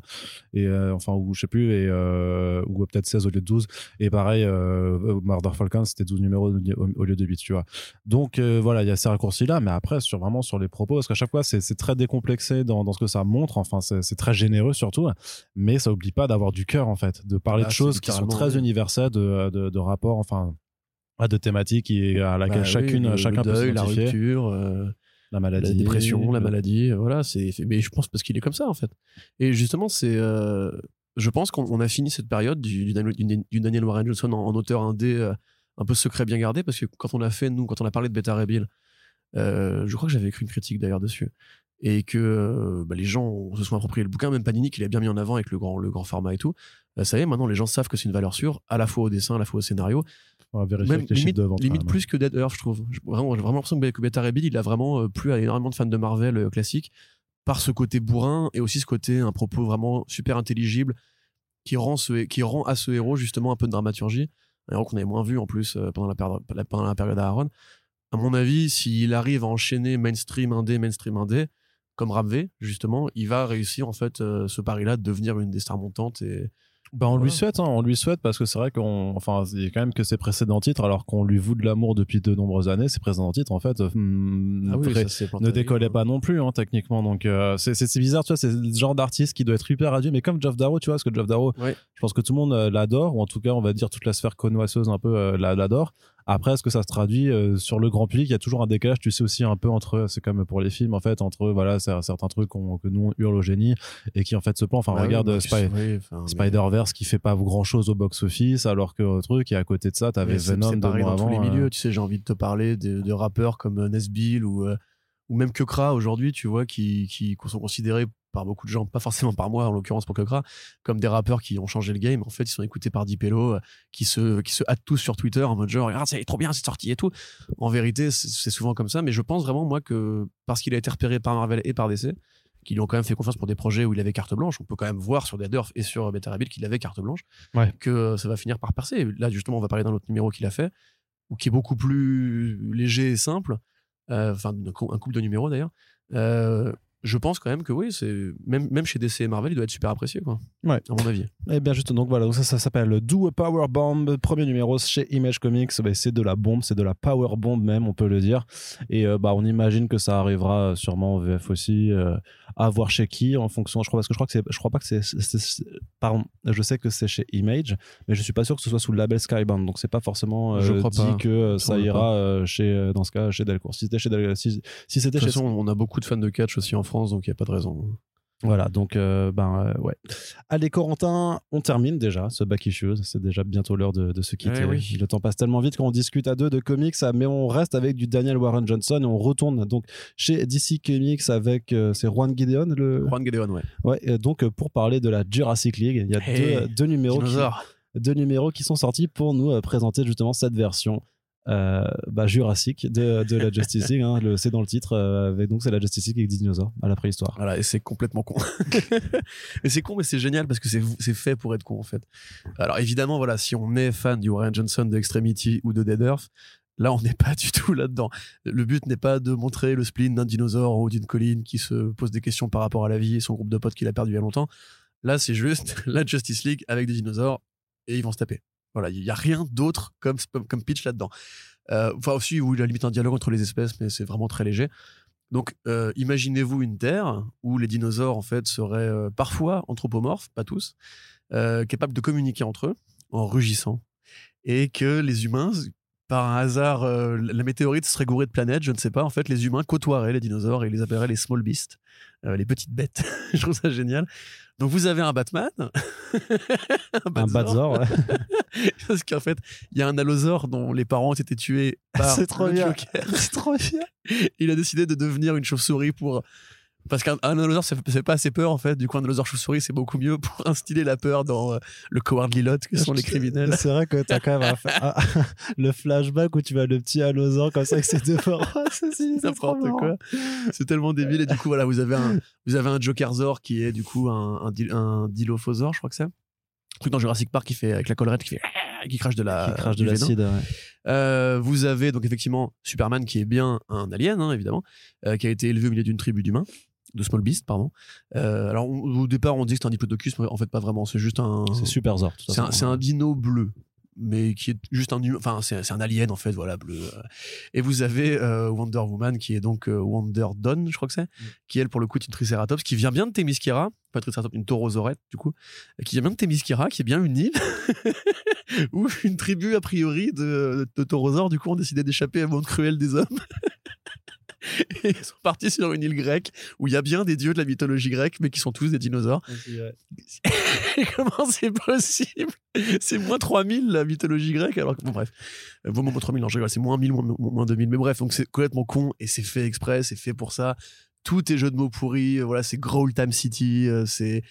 et euh, enfin, ou je sais plus, et, euh, ou peut-être 16 au lieu de 12. Et pareil, euh, Murder Falcon, c'était 12 numéros au, lieu de 8, tu vois. Donc, euh, voilà, il y a ces raccourcis-là, mais après, sur vraiment sur les propos, parce qu'à chaque fois, c'est très décomplexé dans, dans ce que ça montre, enfin, c'est très généreux surtout, mais ça oublie pas d'avoir du cœur, en fait, de parler Ah, de c'est choses qui sont très oui. universelles, de, de, de rapports, enfin, à de thématiques qui, à laquelle Bah oui, chacune, le- chacun deuil, peut la rupture, euh, La maladie. la dépression, la maladie, euh, voilà, c'est mais je pense parce qu'il est comme ça en fait. Et justement, c'est euh, je pense qu'on on a fini cette période du, du Daniel- Warren Johnson en, en auteur indé un peu secret bien gardé parce que quand on a fait nous quand on a parlé de Beta Rebel, euh, je crois que j'avais écrit une critique d'ailleurs dessus et que euh, bah, les gens se sont appropriés le bouquin, même Panini qui l'a bien mis en avant avec le grand le grand format et tout. Euh, ça y est, maintenant les gens savent que c'est une valeur sûre, à la fois au dessin, à la fois au scénario On va vérifier même les limite, de vente. limite quand même. plus que Dead Earth, je trouve. Vraiment, j'ai vraiment l'impression que Beta Bill, il a vraiment euh, plu à énormément de fans de Marvel classiques par ce côté bourrin et aussi ce côté un propos vraiment super intelligible qui rend, ce, qui rend à ce héros justement un peu de dramaturgie. Un héros qu'on avait moins vu en plus pendant la, période- pendant la période Aaron. À mon avis, s'il arrive à enchaîner mainstream indé, mainstream indé, comme Ramvé, justement, il va réussir en fait euh, ce pari-là de devenir une des stars montantes et, Bah, on lui souhaite, hein, on lui souhaite parce que c'est vrai qu'on, enfin, il y a quand même que ses précédents titres, alors qu'on lui voue de l'amour depuis de nombreuses années, ses précédents titres, en fait, hmm, Ah oui, pré- ça, c'est planté ne décollaient vue, pas non plus, hein, techniquement. Donc, euh, c'est, c'est, c'est bizarre, tu vois, c'est le genre d'artiste qui doit être hyper adieu, mais comme Jeff Darrow, tu vois, parce que Jeff Darrow, je pense que tout le monde euh, l'adore, ou en tout cas, on va dire toute la sphère connoisseuse un peu euh, la- l'adore. Après, est-ce que ça se traduit euh, sur le grand public? Il y a toujours un décalage, tu sais aussi un peu entre, c'est comme pour les films en fait, entre voilà certains trucs que nous on hurle au génie et qui en fait se plan. Enfin, Bah regarde tu Spy- sais, oui, enfin, mais- Spider-Verse qui fait pas grand chose au box-office, alors que euh, truc, et à côté de ça, t'avais Venom c'est pareil dans avant. tous les euh, milieux. Tu sais, j'ai envie de te parler de, de rappeurs comme euh, Nesbill ou, ou même Kekra aujourd'hui, tu vois, qui, qui sont considérés par beaucoup de gens, pas forcément par moi en l'occurrence pour Kekra, comme des rappeurs qui ont changé le game. En fait, ils sont écoutés par Dipello, euh, qui se, qui se hâtent tous sur Twitter en mode genre, ah, c'est trop bien, c'est sorti et tout. En vérité, c'est souvent comme ça, mais je pense vraiment, moi, que parce qu'il a été repéré par Marvel et par DC, qui lui ont quand même fait confiance pour des projets où il avait carte blanche. On peut quand même voir sur Dead Earth et sur Better Rabbit qu'il avait carte blanche. Ouais. Que euh, ça va finir par percer. Là, justement, on va parler d'un autre numéro qu'il a fait, ou qui est beaucoup plus léger et simple. Euh, Enfin, un cou- un couple de numéros d'ailleurs. Je pense quand même que oui, c'est même, même chez DC et Marvel, il doit être super apprécié, quoi. Ouais. À mon avis. Eh bien, juste, donc voilà, donc ça, ça s'appelle Do a Power Bomb, premier numéro chez Image Comics. Bah, c'est de la bombe, c'est de la power bomb même, on peut le dire. Et euh, bah, on imagine que ça arrivera euh, sûrement en VF aussi, euh, à voir chez qui, en fonction. Je crois, parce que je crois que c'est, je crois pas que c'est, pardon, je sais que c'est chez Image, mais je suis pas sûr que ce soit sous le label Skybound. Donc, c'est pas forcément euh, Je crois dit pas. que ça ira chez, dans ce cas, chez Delcourt. Si c'était chez Del- si, si c'était De toute chez façon, on a beaucoup de fans de catch aussi en France, donc il n'y a pas de raison. Voilà, donc euh, ben euh, ouais. Allez Corentin, on termine déjà ce back issues. C'est déjà bientôt l'heure de, de se quitter. Eh oui. Le temps passe tellement vite quand on discute à deux de comics, mais on reste avec du Daniel Warren Johnson et on retourne donc chez DC Comics avec euh, c'est Juan Gideon le. Juan Gedeon, ouais. Ouais, donc euh, pour parler de la Jurassic League, il y a Hey, deux, deux numéros qui, Dinosaure. deux numéros qui sont sortis pour nous euh, présenter justement cette version. Euh, bah, Jurassic de, de la Justice League, hein, c'est dans le titre, euh, avec, donc c'est la Justice League avec des dinosaures à la préhistoire. Voilà, et c'est complètement con. et c'est con, mais c'est génial parce que c'est fait pour être con, en fait. Alors évidemment, voilà, si on est fan du Warren Johnson de Extremity ou de Dead Earth, là, on n'est pas du tout là-dedans. Le but n'est pas de montrer le spleen d'un dinosaure haut d'une colline qui se pose des questions par rapport à la vie et son groupe de potes qu'il a perdu il y a longtemps. Là, c'est juste la Justice League avec des dinosaures et ils vont se taper. Voilà, il n'y a rien d'autre comme, comme pitch là-dedans. Euh, Enfin, aussi, il a limite un dialogue entre les espèces, mais c'est vraiment très léger. Donc, euh, imaginez-vous une Terre où les dinosaures, en fait, seraient euh, parfois anthropomorphes, pas tous, capables de communiquer entre eux en rugissant. Et que les humains, par un hasard, euh, la météorite serait gourée de planètes, je ne sais pas. En fait, les humains côtoieraient les dinosaures et les appelleraient les small beasts, euh, les petites bêtes. je trouve ça génial. Donc, vous avez un Batman. un Un Batzor. Batzor, ouais. Parce qu'en fait, il y a un allosaure dont les parents ont été tués par C'est trop le bien. Joker. c'est trop bien. Il a décidé de devenir une chauve-souris pour. Parce qu'un ça fait pas assez peur en fait. Du coup, un allosaure chauve-souris, c'est beaucoup mieux pour instiller la peur dans euh, le cowardly lot que sont les criminels. C'est vrai que t'as quand même un le flashback où tu vois le petit allosaure comme ça avec ses deux bras. C'est- c'est- c'est N'importe quoi. C'est tellement débile. Et du coup, voilà, vous avez un, vous avez un Jokerzor qui est du coup un, un, dil- un Dilophosaure, je crois que c'est. Un truc dans Jurassic Park qui fait avec la collerette qui fait qui crache de la Qui crache du de venin. l'acide. ouais. Euh, vous avez donc effectivement Superman qui est bien un alien, hein, évidemment, euh, qui a été élevé au milieu d'une tribu d'humains, de Small Beast, pardon. Euh, alors on- au départ on dit que c'est un diplodocus, mais en fait pas vraiment, c'est juste un. C'est super Zor. de toute C'est un, un dino bleu, mais qui est juste un. Enfin, c'est c'est un alien en fait, voilà, bleu. Et vous avez euh, Wonder Woman qui est donc euh, Wonder Dawn, je crois que c'est, qui elle pour le coup est une Triceratops, qui vient bien de Themyscira, pas Triceratops, une Taurosaurette du coup, qui vient bien de Themyscira, qui est bien une île où une tribu a priori de, de taurosaures du coup ont décidé d'échapper au monde cruel des hommes. Et ils sont partis sur une île grecque où il y a bien des dieux de la mythologie grecque, mais qui sont tous des dinosaures. Et comment c'est possible? C'est moins 3000 la mythologie grecque, alors que bon, bref. Euh, moins 3000, non, je rigole, c'est moins 1000, moins, moins 2000. Mais bref, donc c'est complètement con et c'est fait exprès, c'est fait pour ça. Tout est jeu de mots pourris, euh, voilà, c'est Growl Time City, euh, c'est.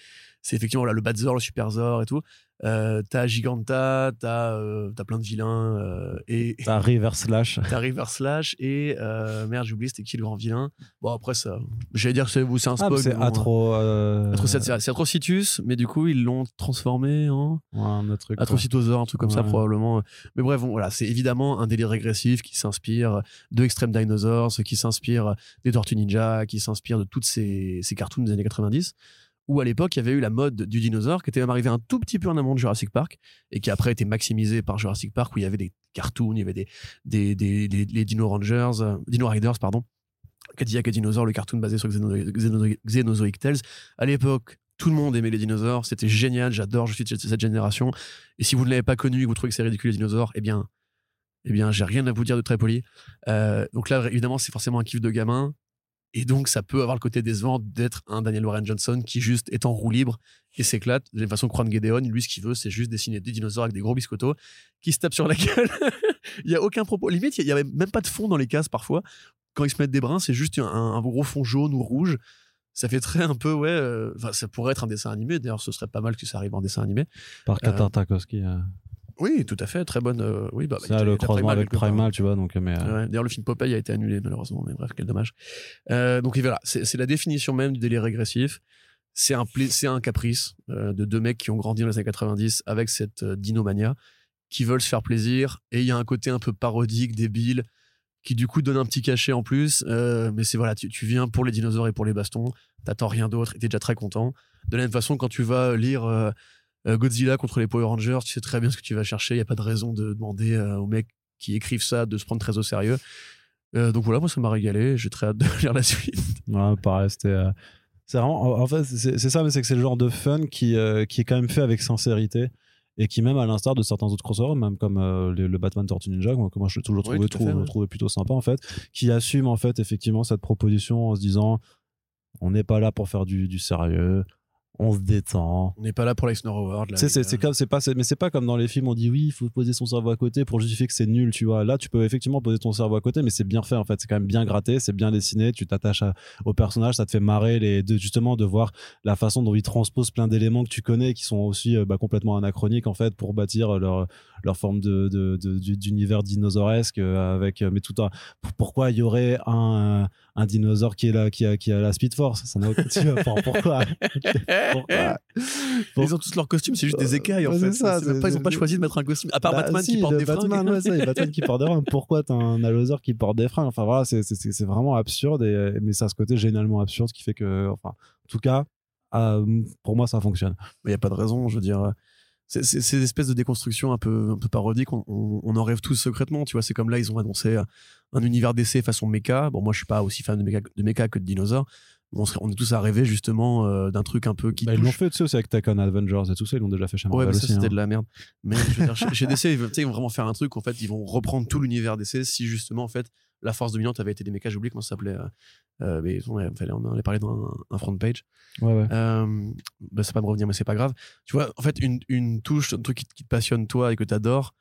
C'est effectivement voilà, le Badzor, le Superzor et tout. Euh, t'as Giganta, t'as euh, t'as plein de vilains euh, et T'as River Slash. t'as River Slash et euh, merde j'ai oublié c'était qui le grand vilain? Bon après ça, j'allais dire que c'est c'est un Ah, spoil. c'est mais bon, Atro. c'est c'est Atrocitus, mais du coup ils l'ont transformé en ouais, un autre truc. quoi. Atrocitosaure, un truc comme ça probablement. Mais bref, bon, voilà, c'est évidemment un délire régressif qui s'inspire de Extreme Dinosaurs, qui s'inspire des Tortues Ninja, qui s'inspire de toutes ces, ces cartoons des années 90 où à l'époque il y avait eu la mode du dinosaure qui était même arrivée un tout petit peu en amont de Jurassic Park et qui après été maximisée par Jurassic Park où il y avait des cartoons, il y avait des, des, des, des- les Dino Rangers, euh, Dino Riders, pardon, Cadillac et Dinosaur, le cartoon basé sur Xeno- Xenozoic Tales. À l'époque, tout le monde aimait les dinosaures, c'était génial, j'adore, je suis de cette génération. Et si vous ne l'avez pas connu et que vous trouvez que c'est ridicule les dinosaures, eh bien, Eh bien, j'ai rien à vous dire de très poli. Euh, donc là, évidemment, c'est forcément un kiff de gamin. Et donc, ça peut avoir le côté décevant d'être un Daniel Warren Johnson qui juste est en roue libre et s'éclate. De la même façon que Juan Gedeon, lui, ce qu'il veut, c'est juste dessiner des dinosaures avec des gros biscottos qui se tapent sur la gueule. il y a aucun propos. Limite, il y avait même pas de fond dans les cases parfois. Quand ils se mettent des brins, c'est juste un, un gros fond jaune ou rouge. Ça fait très un peu, ouais. euh, ça pourrait être un dessin animé. D'ailleurs, ce serait pas mal que ça arrive en dessin animé. Par Euh, Katar Tarkovsky. euh, Oui, tout à fait. Très bonne. euh, oui, bah, bah, ça, le croisement Primal avec. Primal, tu vois. Donc, mais, euh, Ouais, D'ailleurs, le film Popeye a été annulé, malheureusement. Mais bref, quel dommage. Euh, donc, voilà, c'est la définition même du délire régressif. C'est un, c'est un caprice euh, de deux mecs qui ont grandi dans les années 90 avec cette dinomania, qui veulent se faire plaisir. Et il y a un côté un peu parodique, débile, qui du coup donne un petit cachet en plus. Mais c'est voilà, tu, tu viens pour les dinosaures et pour les bastons. T'attends rien d'autre et t'es déjà très content. De la même façon, quand tu vas lire Godzilla contre les Power Rangers, tu sais très bien ce que tu vas chercher. Il n'y a pas de raison de demander euh, aux mecs qui écrivent ça de se prendre très au sérieux. Euh, donc voilà, moi ça m'a régalé. J'ai très hâte de lire la suite. Ouais, pareil, c'était. euh, c'est vraiment. En fait, c'est ça, mais c'est que c'est le genre de fun qui, euh, qui est quand même fait avec sincérité. Et qui, même à l'instar de certains autres crossovers, même comme euh, le, le Batman Tortue Ninja, moi, que moi je l'ai toujours Oui, trouvé, tout à fait, trouvé- ouais. trouvé plutôt sympa, en fait, qui assume, en fait, effectivement, cette proposition en se disant on n'est pas là pour faire du, du sérieux, on se détend. On n'est pas là pour l'Eisner Award. c'est comme, c'est pas, mais c'est pas comme dans les films, on dit oui, il faut poser son cerveau à côté pour justifier que c'est nul, tu vois. Là, tu peux effectivement poser ton cerveau à côté, mais c'est bien fait, en fait. C'est quand même bien gratté, c'est bien dessiné, tu t'attaches au personnage, ça te fait marrer, les, de, justement, de voir la façon dont ils transposent plein d'éléments que tu connais, qui sont aussi euh, bah, complètement anachroniques, en fait, pour bâtir leur, leur forme de, de- de- du- d'univers dinosauresque, euh, avec, euh, mais tout un, pour- pourquoi il y aurait un, un dinosaure qui est là, qui a, qui a la Speed Force? Ça n'a aucun, enfin, pourquoi? pourquoi? Ils ont tous leurs costumes, c'est juste des écailles en Ouais, fait. ça, même pas- ils ont pas choisi de mettre un costume. À part Bah, Batman si, qui porte des Batman, fringues. ouais, ça, Batman qui porte des fringues. Pourquoi t'as un Allosaur qui porte des fringues? Enfin voilà, c'est- vraiment absurde, et, mais ça a ce côté génialement absurde qui fait que, enfin, en tout cas, euh, pour moi, ça fonctionne. Il n'y a pas de raison, je veux dire. c'est- Ces espèces de déconstruction un peu, un peu parodiques, on, on- on en rêve tous secrètement. Tu vois, c'est comme là, ils ont annoncé un univers d'essai façon méca. Bon, moi, je suis pas aussi fan de méca, de méca que de dinosaures. On, serait- on est tous à rêver justement euh, d'un truc un peu qui Bah, ils l'ont fait, tu sais, aussi avec Takon Avengers et tout ça, ils l'ont déjà fait chez Ouais, mais ça, c'était hein. de la merde. Mais je veux dire, chez, chez DC, ils, veulent- vont vraiment faire un truc. En fait, ils vont reprendre tout l'univers DC si justement, en fait, la force dominante avait été des mécas. J'ai oublié comment ça s'appelait. euh, euh, mais on, avait- on en avait parlé dans un, un front page. Ouais, ouais. Euh, bah, ça va pas me revenir, mais c'est pas grave. Tu vois, en fait, une, une touche, un truc qui, te- qui te passionne toi et que t'adores,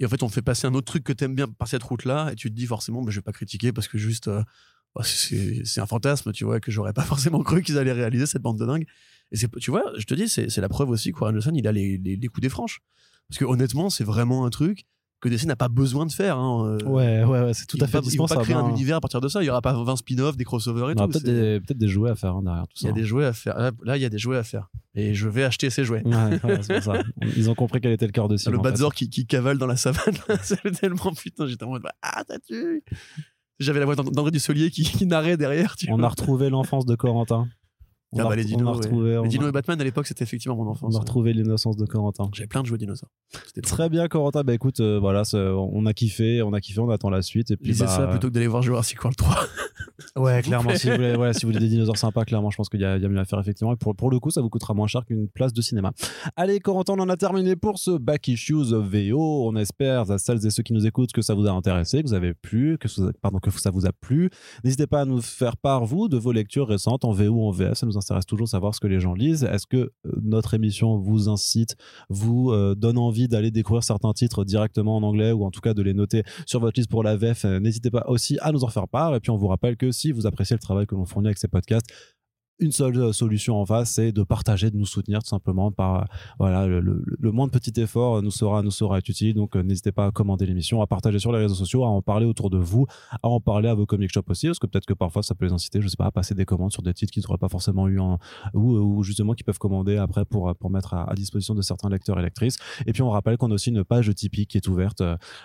et en fait, on fait passer un autre truc que t'aimes bien par cette route-là, et tu te dis forcément, bah, je vais pas critiquer parce que juste, euh, c'est c'est un fantasme, tu vois, que j'aurais pas forcément cru qu'ils allaient réaliser cette bande de dingue. Et c'est, tu vois, je te dis, c'est la preuve aussi que Warren Johnson, il a les, les, les coups des franches. Parce que honnêtement, c'est vraiment un truc que DC n'a pas besoin de faire. Hein. euh, Ouais, ouais, ouais, c'est tout à fait pas- Ils vont pas créer un hein. univers à partir de ça. Il y aura pas 20 spin-offs, des crossovers et Il y aura tout. peut-être des, jouets à faire hein, derrière tout Il y ça. a des jouets à faire. Là, il y a des jouets à faire. Et je vais acheter ces jouets. Ouais, pour ça. Ils ont compris quel était le cœur de cible. le. Badzor qui, qui cavale dans la savane. c'est tellement putain, j'étais en mode ah t'as tué. J'avais la voix d'And- d'André Dussolier qui, qui narrait derrière. Tu On vois. a retrouvé l'enfance de Corentin. On Ah a bah, les dinos. on ouais. retrouvé, on Les dinos a- et Batman à l'époque c'était effectivement mon on enfance. a retrouvé l'innocence de Corentin. J'avais plein de jeux dinosaures. Très bien, Corentin. Bah écoute, euh, voilà, on a kiffé, on a kiffé, on attend la suite. Et puis, Lisez bah, ça plutôt que d'aller voir Jurassic World 3. Ouais, clairement. Si vous, voulez, ouais, si vous voulez des dinosaures sympas, clairement, je pense qu'il y, a il y a mieux à faire, effectivement. Et pour, pour le coup, ça vous coûtera moins cher qu'une place de cinéma. Allez, Corentin, on en a terminé pour ce Back Issues VO. On espère, à celles et ceux qui nous écoutent, que ça vous a intéressé, que vous avez plu, que, ça- pardon, que ça vous a plu. N'hésitez pas à nous faire part, vous, de vos lectures récentes en VO ou en VF. Ça nous intéresse toujours savoir ce que les gens lisent. Est-ce que euh, notre émission vous incite, vous euh, donne envie d'aller découvrir certains titres directement en anglais ou en tout cas de les noter sur votre liste pour la VF Euh, N'hésitez pas aussi à nous en faire part. Et puis on vous rappelle que si vous appréciez le travail que l'on fournit avec ces podcasts, une seule euh, solution en face, c'est de partager, de nous soutenir tout simplement par euh, voilà le, le- le moins de petit effort euh, nous sera nous sera utile. Donc n'hésitez pas à commander l'émission, à partager sur les réseaux sociaux, à en parler autour de vous, à en parler à vos comic shops aussi, parce que peut-être que parfois ça peut les inciter, je sais pas, à passer des commandes sur des titres qu'ils n'auraient pas forcément eu en, ou, ou justement qui peuvent commander après pour pour mettre à, à disposition de certains lecteurs et lectrices. Et puis on rappelle qu'on a aussi une page Tipeee qui est ouverte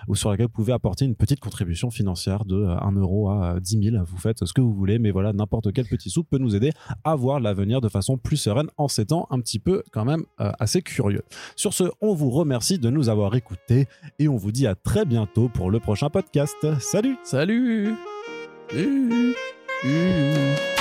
ou sur laquelle vous pouvez apporter une petite contribution financière de euh, 1 euro à euh, 10 000. Vous faites ce que vous voulez, mais voilà, n'importe quel petit sou peut nous aider à voir l'avenir de façon plus sereine en ces temps un petit peu quand même euh, assez curieux. Sur ce, on vous remercie de nous avoir écoutés et on vous dit à très bientôt pour le prochain podcast. Salut Salut. Salut. Salut.